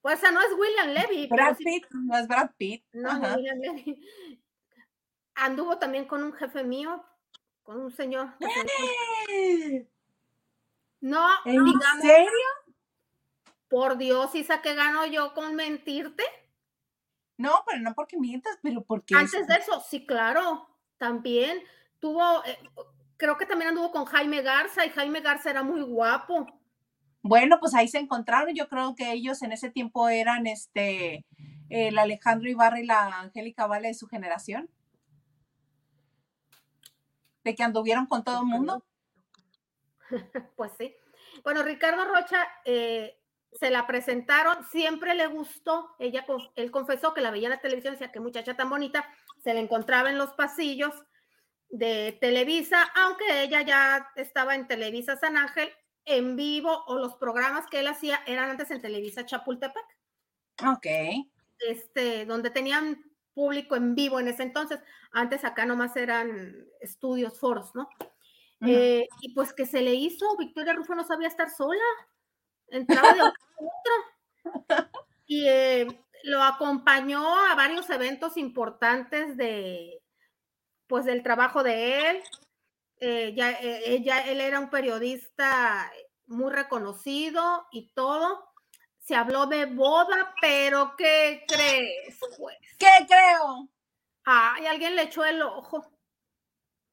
Pues no es William Levy. Brad Pitt, no es Brad Pitt. No, no William Levy. Anduvo también con un jefe mío, con un señor. No, ¿En serio? Por Dios, Isa, que gano yo con mentirte? No, pero no porque mientas, pero porque. Antes de eso, sí, claro, también tuvo, eh, creo que también anduvo con Jaime Garza y Jaime Garza era muy guapo. Bueno, pues ahí se encontraron. Yo creo que ellos en ese tiempo eran este el Alejandro Ibarra y la Angélica Vale de su generación. De que anduvieron con todo el mundo. *laughs* pues sí. Bueno, Ricardo Rocha eh, se la presentaron, siempre le gustó, ella, él confesó que la veía en la televisión, decía que muchacha tan bonita, se la encontraba en los pasillos de Televisa, aunque ella ya estaba en Televisa San Ángel en vivo o los programas que él hacía eran antes en Televisa Chapultepec. Ok. Este, donde tenían público en vivo en ese entonces. Antes acá nomás eran estudios, foros, ¿no? Eh, y pues que se le hizo, Victoria Rufo no sabía estar sola entraba de otro. *laughs* Y eh, lo acompañó a varios eventos importantes de, pues, del trabajo de él. Eh, ya, eh, ella, él era un periodista muy reconocido y todo. Se habló de boda, pero ¿qué crees? Pues? ¿Qué creo? Ay, alguien le echó el ojo.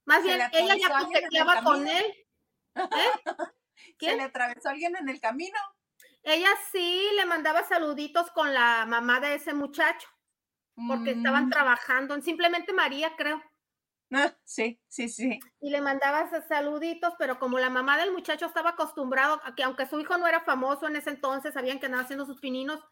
Más bien, ella ya coqueteaba con él. *laughs* ¿Eh? ¿Se le atravesó alguien en el camino? Ella sí le mandaba saluditos con la mamá de ese muchacho, porque estaban mm. trabajando, simplemente María, creo. Ah, sí, sí, sí. Y le mandaba saluditos, pero como la mamá del muchacho estaba acostumbrado a que aunque su hijo no era famoso en ese entonces, sabían que andaba haciendo sus pininos,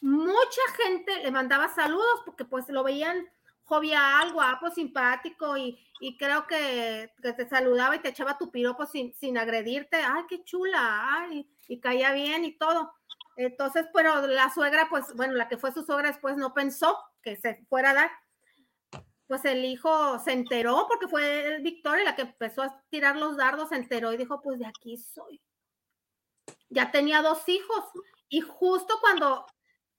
mucha gente le mandaba saludos porque pues lo veían jovial, guapo, simpático y, y creo que, te saludaba y te echaba tu piropo sin, sin agredirte. Ay, qué chula, ay, y caía bien y todo. Entonces, pero la suegra, pues, bueno, la que fue su suegra después no pensó que se fuera a dar. Pues el hijo se enteró porque fue Victoria la que empezó a tirar los dardos, se enteró y dijo, pues de aquí soy. Ya tenía dos hijos. Y justo cuando,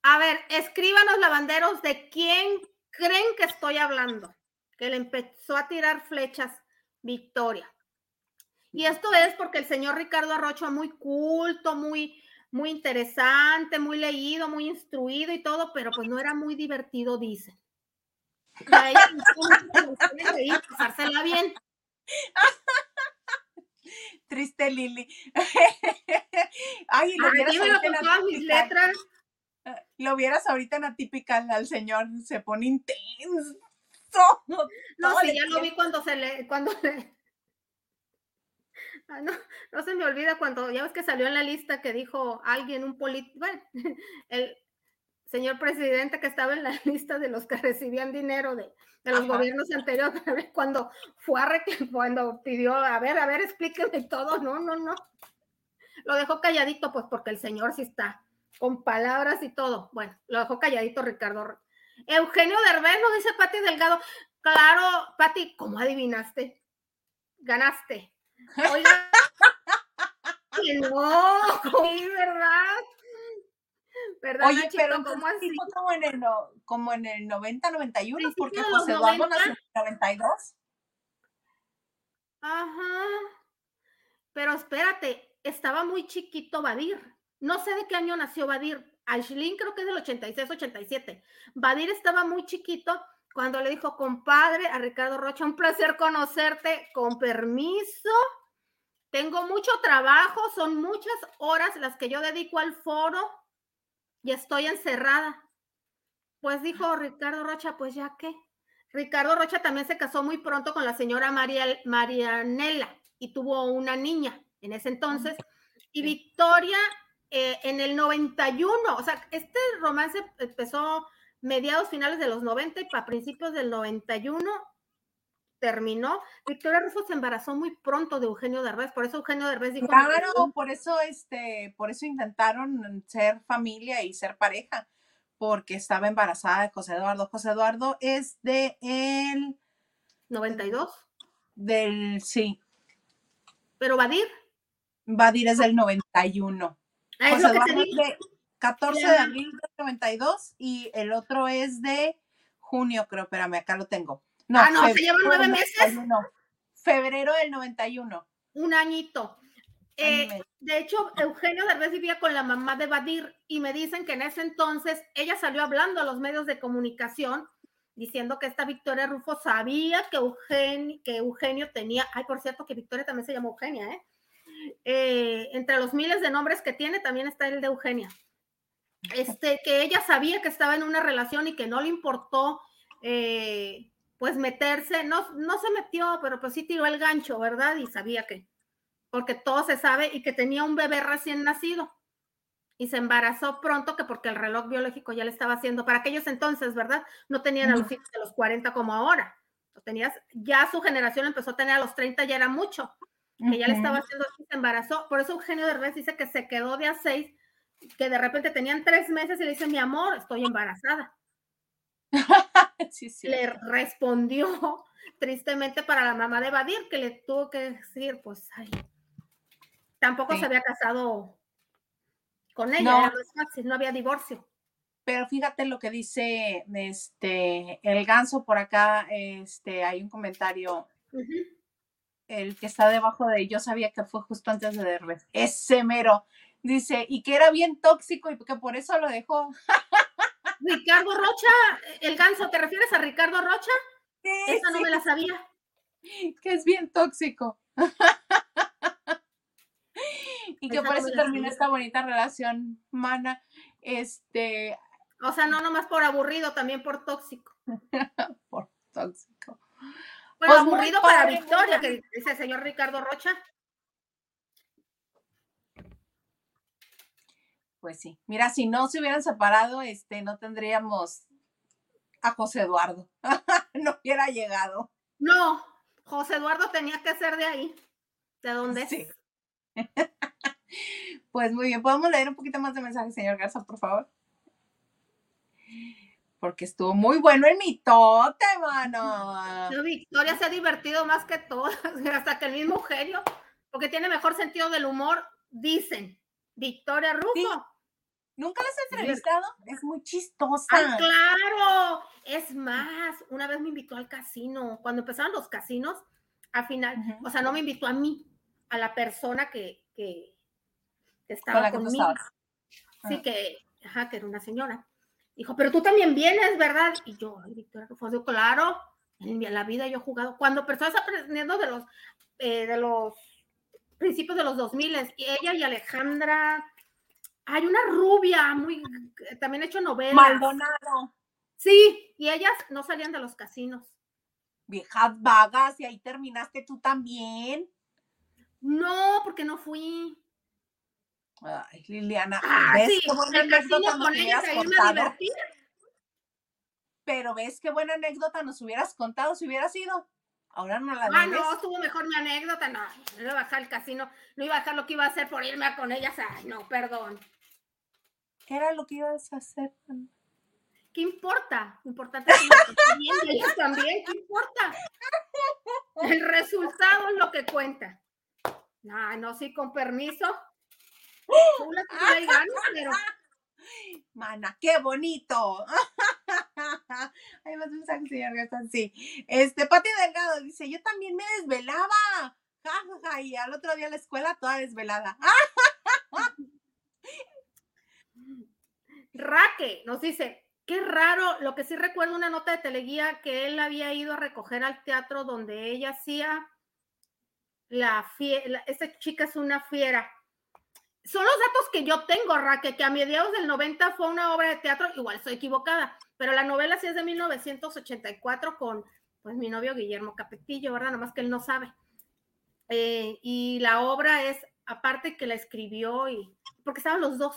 a ver, escríbanos lavanderos de quién creen que estoy hablando, que le empezó a tirar flechas Victoria. Y esto es porque el señor Ricardo Arrocho muy culto, muy, muy interesante, muy leído, muy instruido y todo, pero pues no era muy divertido, dice. A ella pasársela bien. *laughs* Triste Lili. *laughs* Ay, lo vieras con todas mis letras. Lo vieras ahorita en Atypical al señor, se pone intenso. No, sí, ya lo vi cuando se le, cuando le, *laughs* no, no se me olvida cuando, ya ves que salió en la lista que dijo alguien, un político, bueno, el señor presidente que estaba en la *laughs* lista de los que recibían dinero de, los gobiernos anteriores, cuando fue a cuando pidió, a ver, a ver, explíqueme todo, no, no, no. Lo dejó calladito, pues porque el señor sí está con palabras y todo. Bueno, lo dejó calladito Ricardo. Eugenio Derbez, nos dice Pati Delgado. Claro, Pati, ¿cómo adivinaste? Ganaste. *laughs* Oiga, no, *laughs* ¿verdad? ¿Verdad, Oye, pero ¿cómo así? Como en el, como en el 90, 91, porque José Eduardo nació en el 92. Ajá. Pero espérate, estaba muy chiquito Badir. No sé de qué año nació Badir. Aislin creo que es del 86, 87. Badir estaba muy chiquito cuando le dijo, compadre, a Ricardo Rocha, un placer conocerte, con permiso. Tengo mucho trabajo, son muchas horas las que yo dedico al foro y estoy encerrada. Pues dijo Ricardo Rocha, pues ya qué. Ricardo Rocha también se casó muy pronto con la señora María, Marianela y tuvo una niña en ese entonces. Y Victoria eh, en el 91, o sea, este romance empezó mediados finales de los 90 y para principios del 91 terminó. Victoria Rufo se embarazó muy pronto de Eugenio Derbez, por eso Eugenio Derbez dijo... Claro, por eso, este, por eso intentaron ser familia y ser pareja, porque estaba embarazada de José Eduardo. José Eduardo es de el... 92. Del, sí. Pero Badir. Badir es del 91. Ah, José Eduardo es de 14 de abril del 92 y el otro es de junio, creo, espérame, acá lo tengo. No, ah, no, se llevan nueve meses. Febrero del 91. Un añito. Eh, de hecho, Eugenio Derbez vivía con la mamá de Badir y me dicen que en ese entonces ella salió hablando a los medios de comunicación diciendo que esta Victoria Rufo sabía que Eugenio, que Eugenio tenía, ay, por cierto, que Victoria también se llama Eugenia, ¿eh? ¿eh? entre los miles de nombres que tiene también está el de Eugenia. *laughs* Este, que ella sabía que estaba en una relación y que no le importó eh, pues meterse, no, no se metió, pero pues sí tiró el gancho, ¿verdad? Y sabía que, porque todo se sabe y que tenía un bebé recién nacido y se embarazó pronto que porque el reloj biológico ya le estaba haciendo, para aquellos entonces, ¿verdad? No tenían a los hijos de los 40 como ahora. tenías, ya su generación empezó a tener a los 30, ya era mucho, que ya le estaba haciendo así, se embarazó. Por eso Eugenio Derbez dice que se quedó de a seis, que de repente tenían tres meses y le dice, mi amor, estoy embarazada. *laughs* Le respondió *laughs* tristemente para la mamá de Badir, que le tuvo que decir, pues, ay, tampoco se había casado con ella, no. no había divorcio. Pero fíjate lo que dice este el ganso por acá, este, hay un comentario. El que está debajo de yo sabía que fue justo antes de Derbez. Ese mero. Dice, y que era bien tóxico y que por eso lo dejó. *laughs* Ricardo Rocha, el ganso, ¿te refieres a Ricardo Rocha? Esa no me la sabía. Que es bien tóxico. y que por eso terminó esta bonita relación, mana. Este. O sea, no nomás por aburrido, también por tóxico. *laughs* por tóxico. Bueno, pues aburrido para Victoria, que dice el señor Ricardo Rocha. Pues sí. Mira, si no se hubieran separado, este, no tendríamos a José Eduardo. *laughs* no hubiera llegado. No, José Eduardo tenía que ser de ahí. ¿De dónde sí. *laughs* pues muy bien, ¿podemos leer un poquito más de mensajes, señor Garza, por favor? Porque estuvo muy bueno el mitote, mano. Victoria se ha divertido más que todas, *laughs* hasta que el mismo genio, porque tiene mejor sentido del humor, dicen. Victoria Rufo. ¿Nunca las has entrevistado? Es muy chistosa. ¡Ay, claro! Es más, una vez me invitó al casino. Cuando empezaron los casinos, al final, o sea, no me invitó a mí, a la persona que, que, estaba conmigo. sí, que, ajá, que era una señora. Dijo, pero tú también vienes, ¿verdad? Y yo, ay, Victoria Rufo, claro, en la vida yo he jugado. Cuando personas aprendiendo de los, eh, de los principios de los 2000 y ella y Alejandra, hay una rubia muy, también ha hecho novelas. Maldonado. Sí, y ellas no salían de los casinos. Viejas vagas, y ahí terminaste tú también. No, porque no fui. Ay, Liliana, ¿ves qué buena anécdota nos hubieras contado? Pero ves qué buena anécdota nos hubieras contado si hubieras ido. Ahora no la Ah, no, estuvo mejor mi anécdota. No, no iba a bajar el casino. No iba a bajar lo que iba a hacer por irme con ellas. Ay, no, perdón. ¿Qué era lo que ibas a hacer? ¿Qué importa? Importante es también, *laughs* ellos también. ¿Qué importa? El resultado es lo que cuenta. No, no, sí, con permiso. pero... Mana, qué bonito. *laughs* Hay más mensajes, señor así. Este, Pati Delgado dice, yo también me desvelaba. Ja, y al otro día a la escuela toda desvelada. *laughs* Raque nos dice, qué raro, lo que sí recuerdo una nota de teleguía que él había ido a recoger al teatro donde ella hacía la fiera, esta chica es una fiera. Son los datos que yo tengo, Raque, que a mediados del 90 fue una obra de teatro, igual estoy equivocada, pero la novela sí es de 1984 con pues mi novio Guillermo Capetillo, ¿verdad? Nomás que él no sabe. Eh, y la obra es, aparte que la escribió y, porque estaban los dos.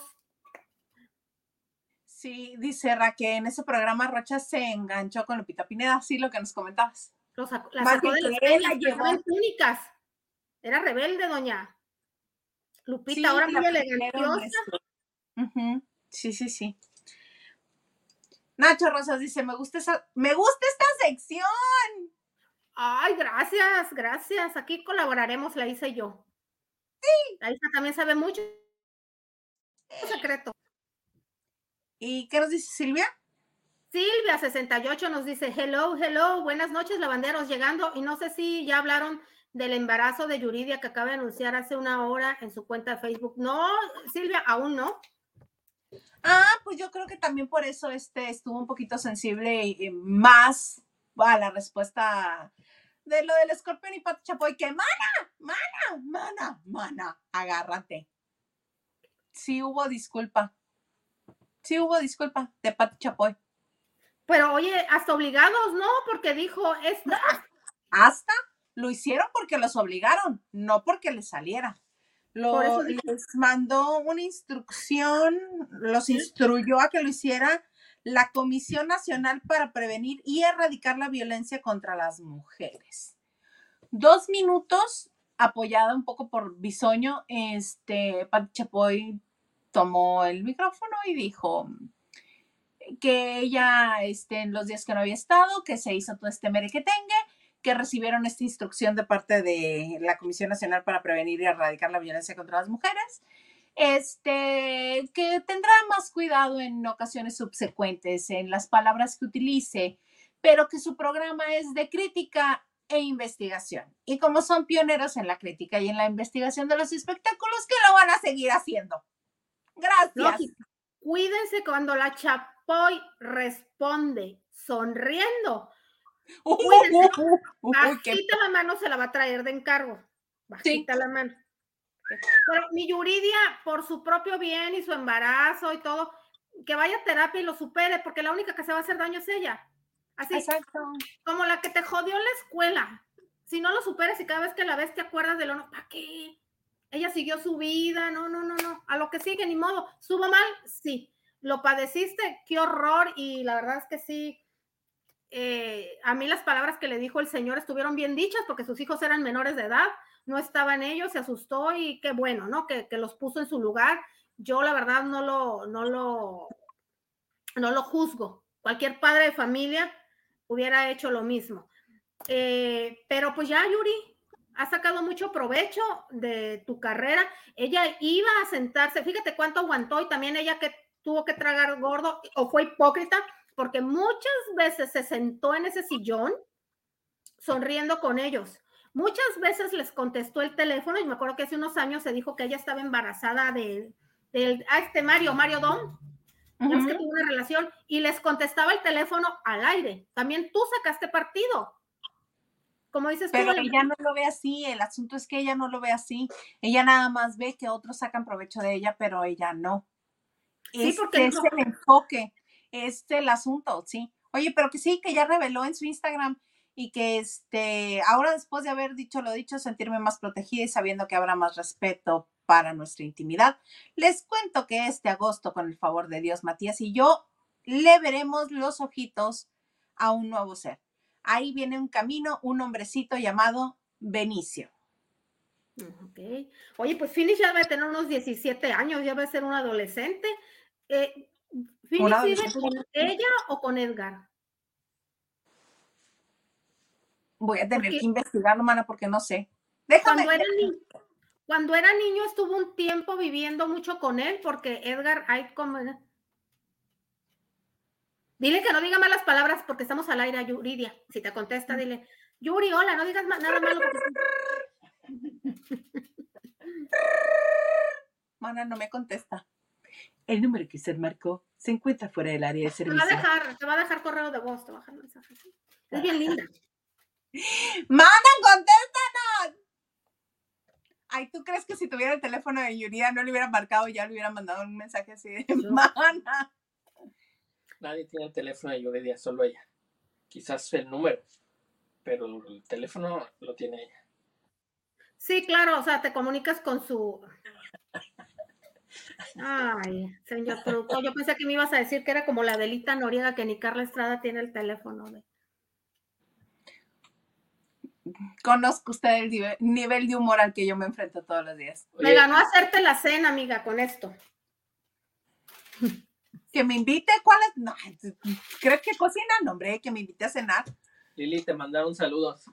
Sí, dice Raquel, en ese programa Rocha se enganchó con Lupita Pineda, sí, lo que nos comentabas. Los sacó, la sacó de las penas, únicas. Era rebelde, doña. Lupita, sí, ahora muy elegantiosa. Sí, sí, sí. Nacho Rosas dice, me gusta esa, me gusta esta sección. Ay, gracias, gracias. Aquí colaboraremos, la hice yo. Sí. La Isa también sabe mucho. Es secreto. ¿Y qué nos dice Silvia? Silvia 68 nos dice, hello, hello, buenas noches, lavanderos, llegando. Y no sé si ya hablaron del embarazo de Yuridia que acaba de anunciar hace una hora en su cuenta de Facebook. No, Silvia, aún no. Ah, pues yo creo que también por eso este estuvo un poquito sensible y, más a la respuesta de lo del escorpión y Pato Chapoy, que mana, mana, mana, mana, agárrate. Sí hubo disculpa. Sí hubo disculpa de Pato Chapoy. Pero oye, hasta obligados, ¿no? Porque dijo esto. Hasta lo hicieron porque los obligaron, no porque les saliera. Lo, les mandó una instrucción, los instruyó a que lo hiciera la Comisión Nacional para Prevenir y Erradicar la Violencia contra las Mujeres. Dos minutos, apoyada un poco por Bisoño, este, Pati Chapoy tomó el micrófono y dijo que ella, este, en los días que no había estado, que se hizo todo este merequetengue, que recibieron esta instrucción de parte de la Comisión Nacional para Prevenir y Erradicar la Violencia contra las Mujeres, este, que tendrá más cuidado en ocasiones subsecuentes en las palabras que utilice, pero que su programa es de crítica e investigación. Y como son pioneros en la crítica y en la investigación de los espectáculos, que lo van a seguir haciendo. Gracias. cuídense cuando la Chapoy responde sonriendo Bajita la mano se la va a traer de encargo. Bajita la mano. Pero mi Yuridia, por su propio bien y su embarazo y todo, que vaya a terapia y lo supere, porque la única que se va a hacer daño es ella. Así. Exacto. Como la que te jodió en la escuela. Si no lo superes y cada vez que la ves te acuerdas de lo no, ¿para qué? Ella siguió su vida, no, no, no, no. A lo que sigue, ni modo. ¿Subo mal? Sí. Lo padeciste, qué horror. Y la verdad es que sí, eh, a mí las palabras que le dijo el Señor estuvieron bien dichas porque sus hijos eran menores de edad, no estaban ellos, se asustó y qué bueno, ¿no? Que, los puso en su lugar. Yo la verdad no lo, no lo, no lo juzgo. Cualquier padre de familia hubiera hecho lo mismo. Eh, pero pues ya, Yuri, ha sacado mucho provecho de tu carrera. Ella iba a sentarse, fíjate cuánto aguantó y también ella que tuvo que tragar gordo o fue hipócrita porque muchas veces se sentó en ese sillón sonriendo con ellos. Muchas veces les contestó el teléfono y me acuerdo que hace unos años se dijo que ella estaba embarazada de, a este Mario, Mario Don, que tuvo una relación y les contestaba el teléfono al aire. También tú sacaste partido. Como dices Pero ella no lo ve así, el asunto es que ella no lo ve así. Ella nada más ve que otros sacan provecho de ella, pero ella no. Sí, porque es el enfoque es el asunto, sí. Oye, pero que sí, que ya reveló en su Instagram y que este, ahora después de haber dicho lo dicho, sentirme más protegida y sabiendo que habrá más respeto para nuestra intimidad, les cuento que este agosto, con el favor de Dios, Matías y yo le veremos los ojitos a un nuevo ser. Ahí viene un camino, un hombrecito llamado Benicio. Ok. Oye, pues Finish ya va a tener unos 17 años, ya va a ser un adolescente. Eh, ¿Phoenix con ella o con Edgar? Voy a tener que investigarlo, mana, porque no sé. Cuando era, niño, cuando era niño estuvo un tiempo viviendo mucho con él, porque Edgar, hay como... Dile que no diga malas palabras porque estamos al aire, Yuridia. Si te contesta, dile, Yuri, hola, no digas nada malo. Mana, no me contesta. El número que usted marcó se encuentra fuera del área de servicio. Te va a dejar, te va a dejar correo de voz, te va a dejar mensaje. Es bien linda. ¡Mana, contéstanos! Ay, ¿tú crees que si tuviera el teléfono de Yuria no le hubiera marcado y ya le hubiera mandado un mensaje así de *laughs* mana? Nadie tiene el teléfono de Yuridia, solo ella. Quizás el número, pero el teléfono lo tiene ella. Sí, claro, o sea, te comunicas con su. Ay, señor productor, yo pensé que me ibas a decir que era como la delita Noriega, que ni Carla Estrada tiene el teléfono. De... Conozco usted el nive- nivel de humor al que yo me enfrento todos los días. Me ganó hacerte la cena, amiga, con esto. Que me invite, ¿cuál es? No, ¿crees que cocina? No, hombre, que me invite a cenar. Lili, te mandaron saludos.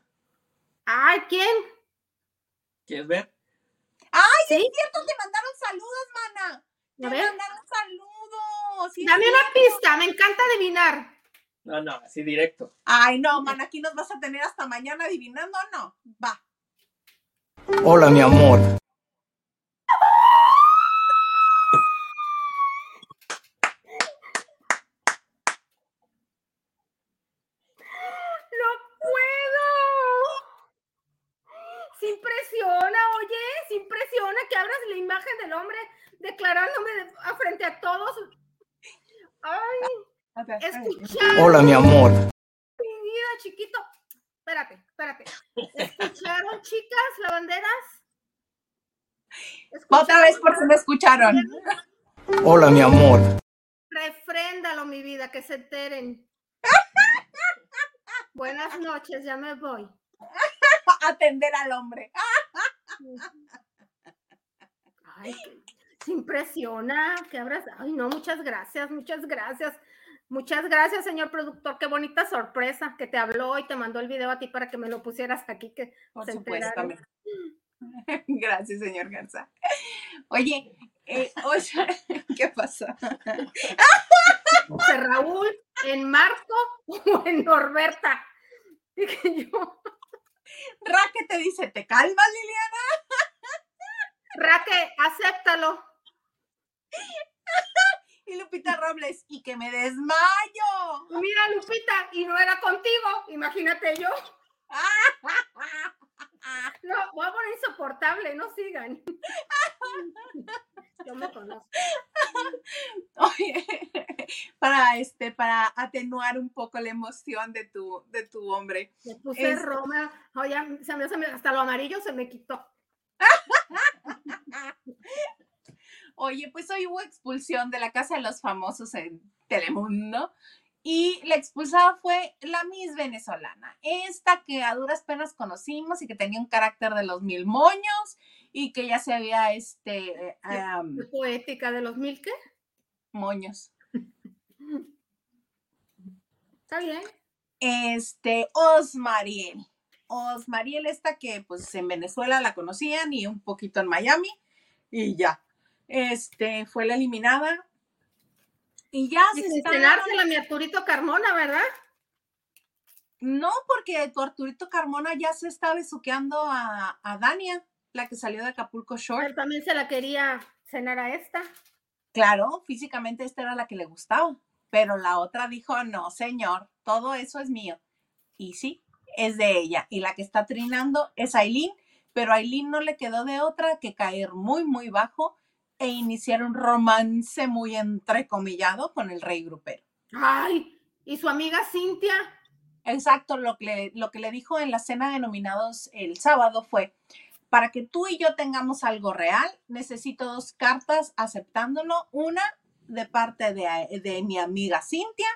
Ay, ¿quién? ¿Quieres ver? ¿Sí? cierto, te mandaron saludos, mana. Te A ver, mandaron saludos. sí es dame una pista, me encanta adivinar. No, no, así directo. Ay, no, man, aquí nos vas a tener hasta mañana adivinando, ¿no? Va. Hola, mi amor. ¡No puedo! Se impresiona, oye, se impresiona que abras la imagen del hombre declarándome de- a frente a todos. Ay, mi amor. Mi vida, chiquito. Espérate, espérate. ¿Escucharon, *laughs* chicas, lavanderas? Otra vez por si me escucharon. Hola, mi amor. Refréndalo, mi vida, que se enteren. Buenas noches, ya me voy. Atender al hombre. Ay, se impresiona que abras. Ay, no, muchas gracias, muchas gracias. Muchas gracias, señor productor. Qué bonita sorpresa que te habló y te mandó el video a ti para que me lo pusieras aquí. Que Por se supuesto. *laughs* Gracias, señor Garza. Oye, eh, *laughs* oye, ¿qué pasa? de Raúl, en Marco o en Norberta. Dije yo, Raque te dice, ¿te calmas, Liliana? Raque, acéptalo. *laughs* Y Lupita Robles, y que me desmayo. Mira, Lupita, y no era contigo, imagínate yo. *laughs* No, voy a poner insoportable, no sigan. Yo me conozco. Oye, para este, para atenuar un poco la emoción de tu, de tu hombre. Me puse Es- Roma, oye, se me, se me- hasta lo amarillo se me quitó. *laughs* Oye, pues hoy hubo expulsión de la Casa de los Famosos en Telemundo y la expulsada fue la Miss venezolana, esta que a duras penas conocimos y que tenía un carácter de los mil moños y que ya se había, este, Qué poética de los mil, ¿qué? moños. *laughs* Está bien. Este, Osmariel. Osmariel esta que pues en Venezuela la conocían y un poquito en Miami y ya. Este, fue la eliminada. Y ya se Y está- mi Arturito Carmona, ¿verdad? No, porque tu Arturito Carmona ya se está besuqueando a, a Dania, la que salió de Acapulco Shore. Él también se la quería cenar a esta. Claro, físicamente esta era la que le gustaba, pero la otra dijo, no, señor, todo eso es mío. Y sí, es de ella. Y la que está trinando es Aileen, pero a Aileen no le quedó de otra que caer muy, muy bajo e iniciar un romance muy entrecomillado con el rey grupero. Ay, y su amiga Cintia. Exacto, lo que, le, lo que le dijo en la cena de nominados el sábado fue, para que tú y yo tengamos algo real, necesito dos cartas aceptándolo, una de parte de, de mi amiga Cintia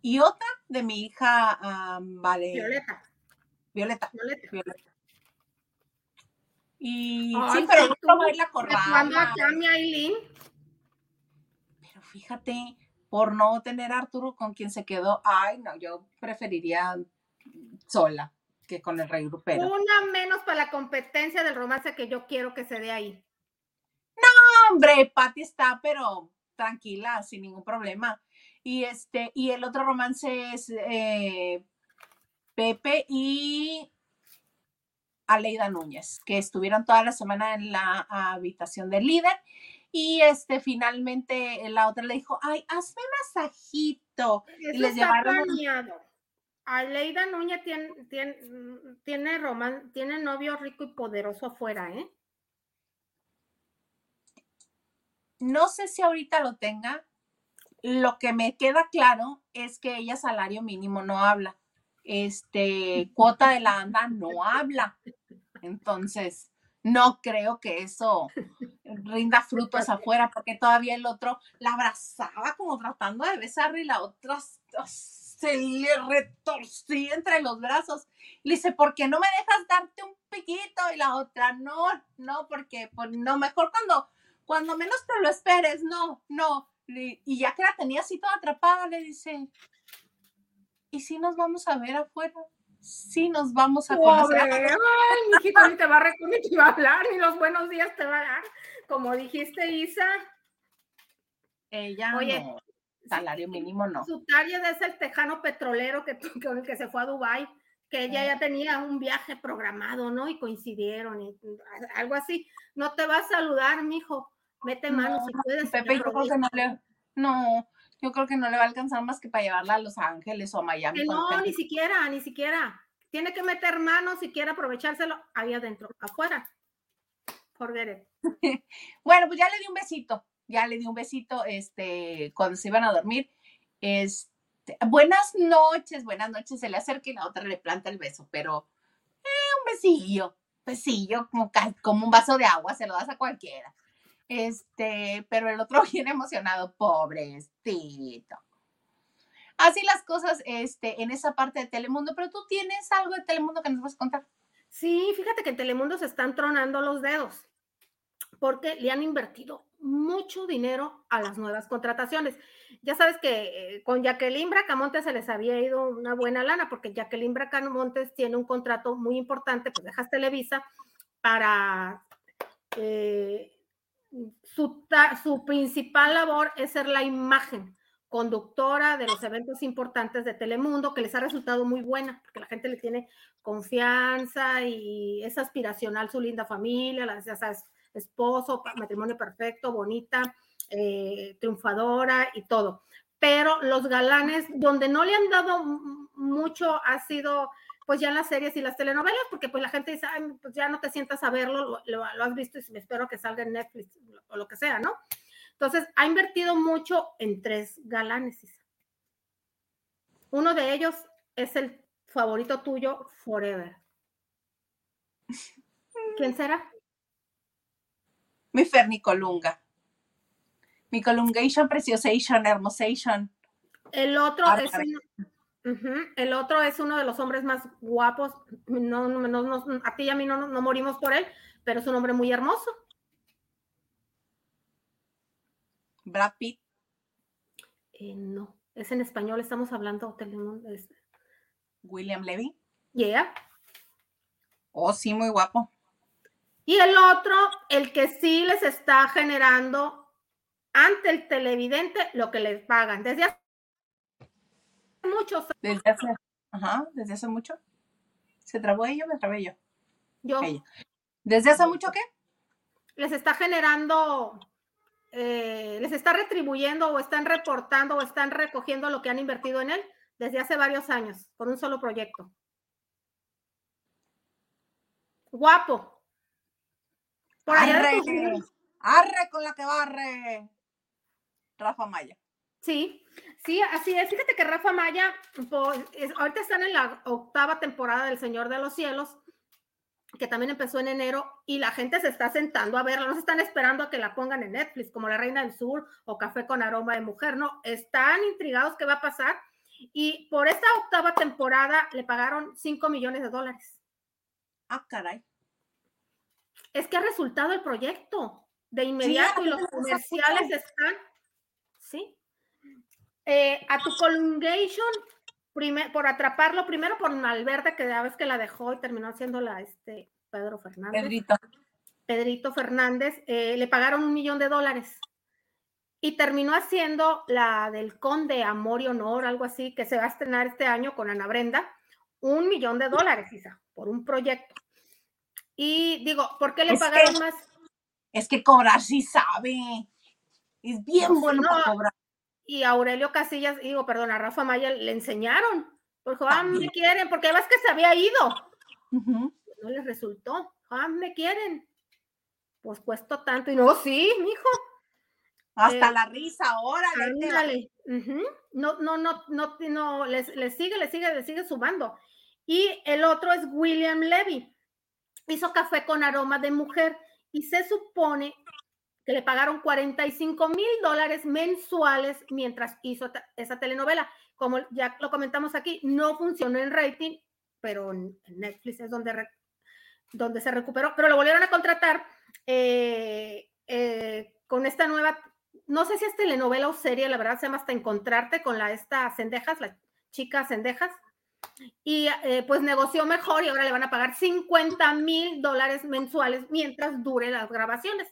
y otra de mi hija vale, Violeta. Violeta. Violeta. Violeta. Y Ay, sí, pero pero no la acá mi Aileen, Pero fíjate, por no tener a Arturo con quien se quedó, ay, no, yo preferiría sola que con el rey grupero. una menos para la competencia del romance que yo quiero que se dé ahí. hombre, Patty está, pero tranquila, sin ningún problema. Y este, y el otro romance es eh, Pepe y Aleida Núñez, que estuvieron toda la semana en la habitación del líder. Y este, finalmente la otra le dijo, ay, hazme masajito. Eso les está llevaron- planeado. Aleida Núñez tiene, tiene, tiene, roman- tiene novio rico y poderoso afuera, ¿eh? No sé si ahorita lo tenga, lo que me queda claro es que ella salario mínimo no habla. Este, cuota de la ANDA no habla. Entonces, no creo que eso rinda frutos afuera, porque todavía el otro la abrazaba como tratando de besarle y la otra se le retorcía entre los brazos. Le dice, ¿por qué no me dejas darte un piquito? Y la otra, no, no, porque pues, no, mejor cuando, cuando menos te lo esperes, no, no. Y ya que la tenía así toda atrapada, le dice, ¿y si nos vamos a ver afuera? Sí, nos vamos a conocer. Ay, mijito, ni te va a reconocer, ni va a hablar, ni los buenos días te va a dar. Como dijiste, Isa. Ella Oye, no, salario mínimo no. Su target es el tejano petrolero que, el que se fue a Dubai que ella ya tenía un viaje programado, ¿no? Y coincidieron, y, algo así. No te va a saludar, mijo. Mete manos no, si puedes. Pepe, yo creo que no le, no, yo creo que no le va a alcanzar más que para llevarla a Los Ángeles o a Miami. no, ni siquiera, ni siquiera. Tiene que meter manos si quiere aprovechárselo ahí adentro, afuera. Forget it. *laughs* bueno, pues ya le di un besito, ya le di un besito, este, cuando se iban a dormir. Este, buenas noches, buenas noches, se le acerca y la otra le planta el beso, pero eh, un besillo, besillo, como, como un vaso de agua, se lo das a cualquiera. Este, pero el otro *laughs* viene emocionado, pobrecito. Así las cosas este, en esa parte de Telemundo, pero tú tienes algo de Telemundo que nos vas a contar. Sí, fíjate que en Telemundo se están tronando los dedos porque le han invertido mucho dinero a las nuevas contrataciones. Ya sabes que eh, con Jacqueline Bracamontes se les había ido una buena lana, porque Jacqueline Bracamontes tiene un contrato muy importante, pues dejas Televisa para eh, su, su principal labor es ser la imagen conductora de los eventos importantes de Telemundo, que les ha resultado muy buena, porque la gente le tiene confianza y es aspiracional su linda familia, las, ya sabes, esposo, matrimonio perfecto, bonita, eh, triunfadora y todo. Pero los galanes, donde no le han dado mucho, ha sido pues ya en las series y las telenovelas, porque pues la gente dice, pues ya no te sientas a verlo, lo, has visto y me espero que salga en Netflix o lo que sea, ¿no? Entonces, ha invertido mucho en tres galanes. Uno de ellos es el favorito tuyo, Forever. ¿Quién será? mi Fernicolunga. Mi Colungation, Preciosation, Hermosation. El otro es el otro es uno de los hombres más guapos. No, no, a ti y a mí no, morimos por él, pero es un hombre muy hermoso. Brad Pitt. Eh, no, es en español, estamos hablando William Levy. Yeah. Oh, sí, muy guapo. Y el otro, el que sí les está generando ante el televidente lo que les pagan. Desde hace muchos Desde hace, ajá, desde hace mucho. ¿Se trabó ello me trabé yo? Yo. ¿Desde hace mucho qué? Les está generando, eh, les está retribuyendo o están reportando o están recogiendo lo que han invertido en él desde hace varios años, por un solo proyecto. Guapo, arre, arre con la que barre. Rafa Maya. Sí, sí, así es. Fíjate que Rafa Maya, pues, ahorita están en la octava temporada del Señor de los Cielos, que también empezó en enero, y la gente se está sentando a verla, no se están esperando a que la pongan en Netflix, como La Reina del Sur o Café con Aroma de Mujer, no, están intrigados qué va a pasar, y por esta octava temporada le pagaron 5 millones de dólares. Ah, caray es que ha resultado el proyecto de inmediato y los comerciales están, ¿sí? Eh, a tu colungation, por atraparlo, primero por Malverde, que ya vez que la dejó y terminó haciéndola este Pedro Fernández. Pedrito. Pedrito Fernández, eh, le pagaron un millón de dólares. Y terminó haciendo la del Conde Amor y Honor, algo así, que se va a estrenar este año con Ana Brenda, un millón de dólares, Isa, por un proyecto. Y digo, ¿por qué le pagaron más? Es que cobrar sí sabe. Es bien bueno cobrar. Y Aurelio Casillas, digo, perdón, a Rafa Maya le enseñaron. Porque, ah, me quieren, porque además que se había ido. No les resultó. Ah, me quieren. Pues cuesto tanto. Y no, sí, mijo. Hasta Eh, la risa, órale. Ándale. Ujú. No, no, no, no, no, les, les sigue, les sigue, les sigue sumando. Y el otro es William Levy. Hizo café con aroma de mujer y se supone que le pagaron 45 mil dólares mensuales mientras hizo esa telenovela. Como ya lo comentamos aquí, no funcionó en rating, pero en Netflix es donde, donde se recuperó, pero lo volvieron a contratar eh, eh, con esta nueva, no sé si es telenovela o serie, la verdad se llama hasta Encontrarte con la esta Cendejas, la chica Cendejas, y eh, pues negoció mejor y ahora le van a pagar 50 mil dólares mensuales mientras dure las grabaciones.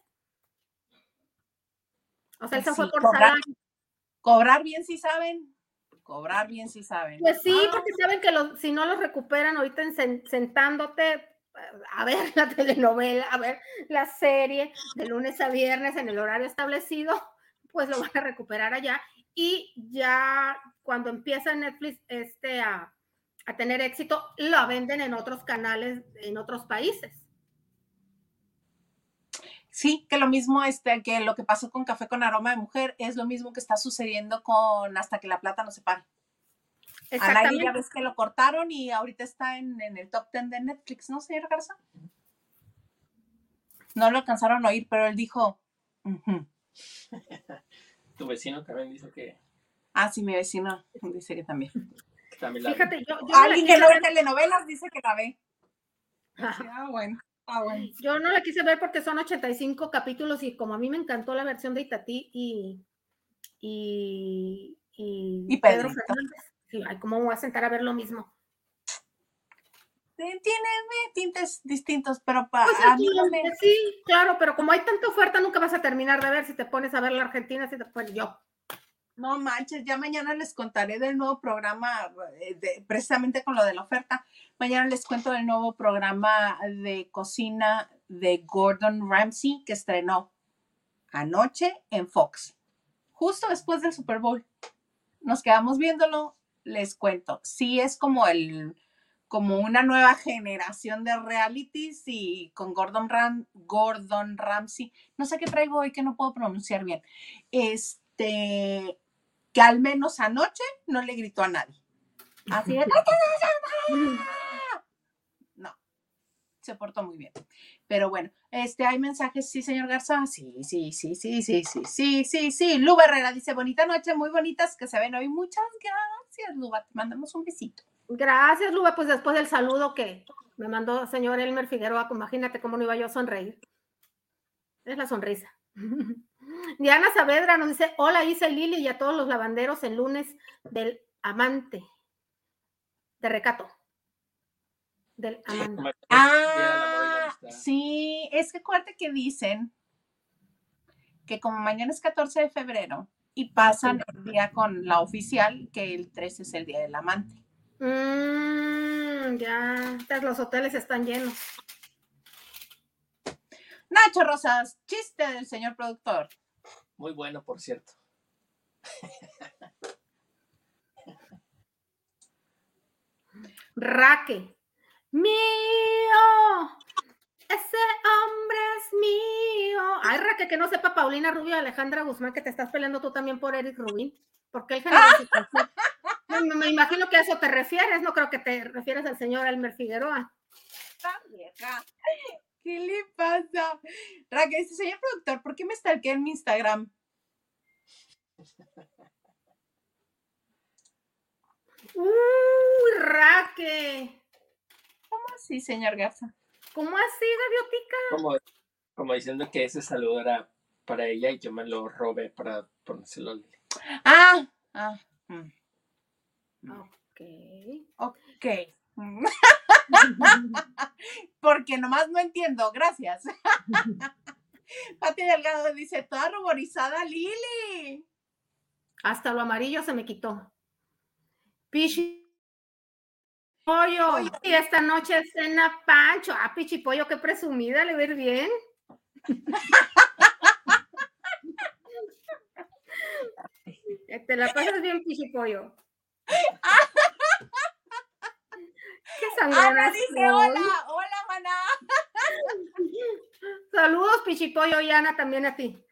O sea, él se Sí, fue por cobrar. salario. Cobrar bien si saben. Cobrar bien si saben. Pues sí, Ah, porque saben que los, si no los recuperan ahorita en sen- sentándote eh, a ver *laughs* la telenovela, a ver la serie de lunes a viernes en el horario establecido, pues lo van a recuperar allá. Y ya cuando empieza Netflix este a, a tener éxito, lo venden en otros canales, en otros países. Sí, que lo mismo, este, que lo que pasó con Café con Aroma de Mujer es lo mismo que está sucediendo con Hasta que la plata no se pare. Al aire ya Exactamente. ves que lo cortaron y ahorita está en, en el top 10 de Netflix, ¿no, señor Garza? No lo alcanzaron a oír, pero él dijo. *laughs* Tu vecino también dice que, ah, sí, mi vecino dice que también. que también la Fíjate, yo, Alguien que no ve telenovelas dice que la ve. Ah, bueno, ah, bueno. Yo no la quise ver porque son 85 capítulos y como a mí me encantó la versión de Itatí y, y, y, Y Pedro. Fernández. Sí, ay, ¿cómo me voy a sentar a ver lo mismo? Tiene tintes distintos, pero para Pues a aquí, mí no me... sí, claro, pero como hay tanta oferta, nunca vas a terminar de ver si te pones a ver la Argentina, si te pones yo. No manches, ya mañana les contaré del nuevo programa, eh, de- precisamente con lo de la oferta. Mañana les cuento del nuevo programa de cocina de Gordon Ramsay que estrenó anoche en Fox, justo después del Super Bowl. Nos quedamos viéndolo, les cuento. Sí es como el como una nueva generación de realities y con Gordon Ram, Gordon Ramsay. No sé qué traigo hoy que no puedo pronunciar bien. Este que al menos anoche no le gritó a nadie. Así de, *laughs* no, se portó muy bien. Pero bueno, este, hay mensajes, sí, señor Garza, sí, sí, sí, sí, sí, sí, sí, sí, sí. Lu Herrera dice, bonita noche, muy bonitas que se ven hoy. Muchas gracias, Luba, te mandamos un besito. Gracias, Luba, pues después del saludo que me mandó el señor Elmer Figueroa, imagínate cómo no iba yo a sonreír. Es la sonrisa. *laughs* Diana Saavedra nos dice, hola Isa y Lili y a todos los lavanderos el lunes del amante, de recato. Del amante. Ah, sí, es que acuérdate que dicen que como mañana es 14 de febrero y pasan el día con la oficial, que el 13 es el día del amante. Mm, ya, los hoteles están llenos. Nacho Rosas, chiste del señor productor. Muy bueno, por cierto. Raque. Mío. Ese hombre es mío. Ay, Raque, que no sepa Paulina Rubio y Alejandra Guzmán que te estás peleando tú también por Eric Rubin. Porque él generó su conflicto. me, *laughs* me imagino que a eso te refieres, no creo que te refieres al señor Elmer Figueroa. Esta vieja. ¿Qué le pasa? Raque, dice, señor productor, ¿por qué me stalkeé en mi Instagram? Uy, Raque. ¿Cómo así, señor Garza? ¿Cómo así, gaviotica? Como, como diciendo que ese saludo era para ella y yo me lo robé para ponérselo a Lili. Ah, ah, mm, Ok. ok. *laughs* Porque nomás no entiendo, gracias. *laughs* Pati Delgado dice, toda ruborizada Lili. Hasta lo amarillo se me quitó. Pichi Pollo. Y esta noche cena Pancho. Ah, Pichi Pollo, qué presumida, le ver bien. *laughs* Te la pasas bien, Pichi Pollo. Qué Ana sangrona dice, soy. hola, hola, maná. *laughs* Saludos, Pichipollo y Ana, también a ti.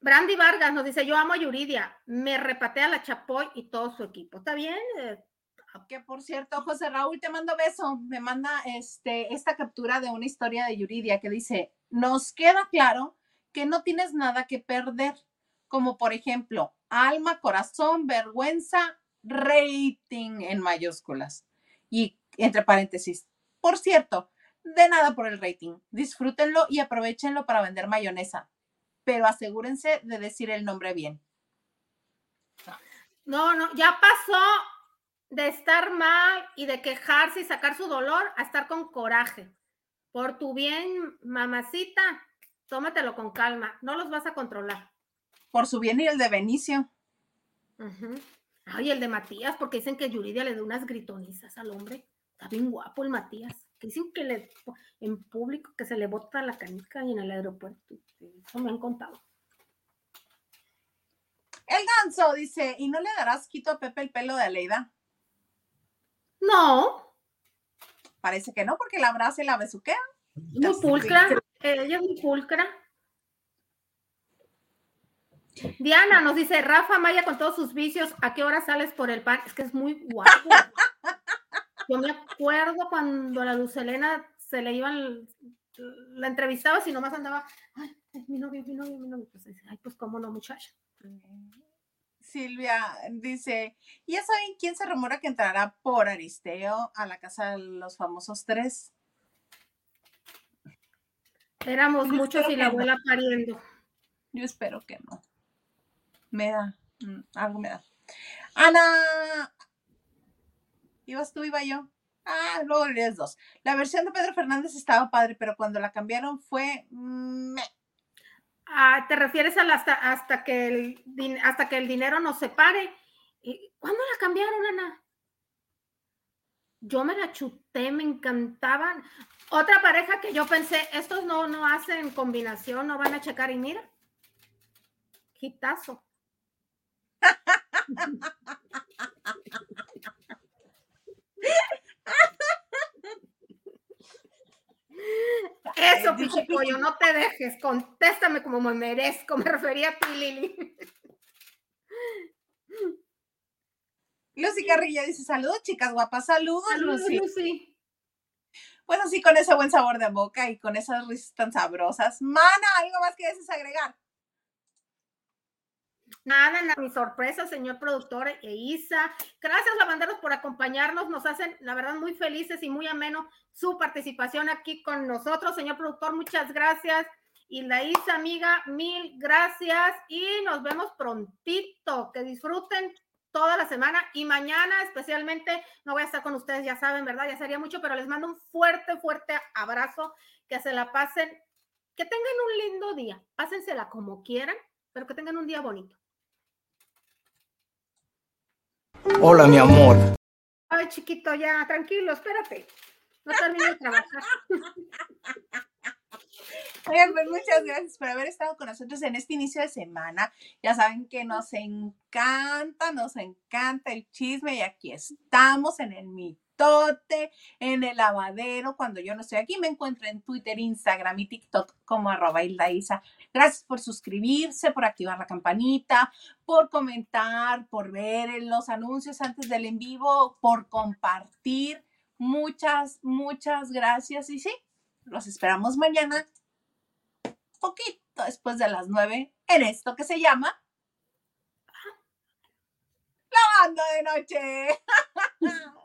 Brandy Vargas nos dice, yo amo a Yuridia, me repatea la Chapoy y todo su equipo. ¿Está bien? Eh, que por cierto, José Raúl, te mando beso. Me manda este, esta captura de una historia de Yuridia que dice, nos queda claro que no tienes nada que perder, como por ejemplo, alma, corazón, vergüenza, rating en mayúsculas. Y entre paréntesis, por cierto, de nada por el rating. Disfrútenlo y aprovechenlo para vender mayonesa, pero asegúrense de decir el nombre bien. No, no, ya pasó de estar mal y de quejarse y sacar su dolor a estar con coraje. Por tu bien, mamacita, tómatelo con calma, no los vas a controlar. Por su bien y el de Benicio. Ay, el de Matías, porque dicen que Yuridia le da unas gritonizas al hombre. Está bien guapo el Matías. Que dicen que le, en público que se le bota la canica y en el aeropuerto. Eso me han contado. El ganso dice, ¿y no le darás quito a Pepe el pelo de Aleida? No. Parece que no, porque la abraza y la besuquea. Muy pulcra. Ella es muy pulcra. Diana nos dice, Rafa Maya con todos sus vicios, ¿a qué hora sales por el pan? Es que es muy guapo. *laughs* Yo me acuerdo cuando la Lucelena se le iban, la entrevistaba, si nomás andaba, ay, es mi novio, mi novio, mi novio. Pues, ay, pues cómo no, muchacha. Silvia dice, ¿ya saben quién se rumora que entrará por Aristeo a la casa de los famosos tres? Éramos muchos y la abuela pariendo. Yo espero que no. Me da, mm, algo me da. Ana, ¿ibas tú, iba yo? Ah, luego eres dos. La versión de Pedro Fernández estaba padre, pero cuando la cambiaron fue... Ah, ¿Te refieres a hasta, hasta, que el, hasta que el dinero nos separe? ¿Cuándo la cambiaron, Ana? Yo me la chuté, me encantaban. Otra pareja que yo pensé, estos no, no hacen combinación, no van a checar y mira. Quitazo. Eso, Pichipollo, no te dejes, contéstame como me merezco, me refería a ti, Lili. Lucy Carrilla dice, saludos, chicas guapas, saludos, saludos Lucy. Bueno, sí, con ese buen sabor de boca y con esas risas tan sabrosas. Mana, ¿algo más que desees agregar? Nada, nada, mi sorpresa, señor productor e Isa. Gracias, lavanderos, por acompañarnos. Nos hacen, la verdad, muy felices y muy ameno su participación aquí con nosotros. Señor productor, muchas gracias. Y la Isa, amiga, mil gracias. Y nos vemos prontito. Que disfruten toda la semana y mañana especialmente no voy a estar con ustedes, ya saben, ¿verdad? Ya sería mucho, pero les mando un fuerte, fuerte abrazo, que se la pasen, que tengan un lindo día, pásensela como quieran, pero que tengan un día bonito. Hola, mi amor. Ay, chiquito, ya, tranquilo, espérate. No termino de trabajar. *laughs* Oigan, pues muchas gracias por haber estado con nosotros en este inicio de semana. Ya saben que nos encanta, nos encanta el chisme y aquí estamos en el mitote, en el lavadero. Cuando yo no estoy aquí, me encuentro en Twitter, Instagram y TikTok como arroba Isa. Gracias por suscribirse, por activar la campanita, por comentar, por ver los anuncios antes del en vivo, por compartir. Muchas, muchas gracias. Y sí, los esperamos mañana, poquito después de las nueve, en esto que se llama Lavando de Noche. *laughs*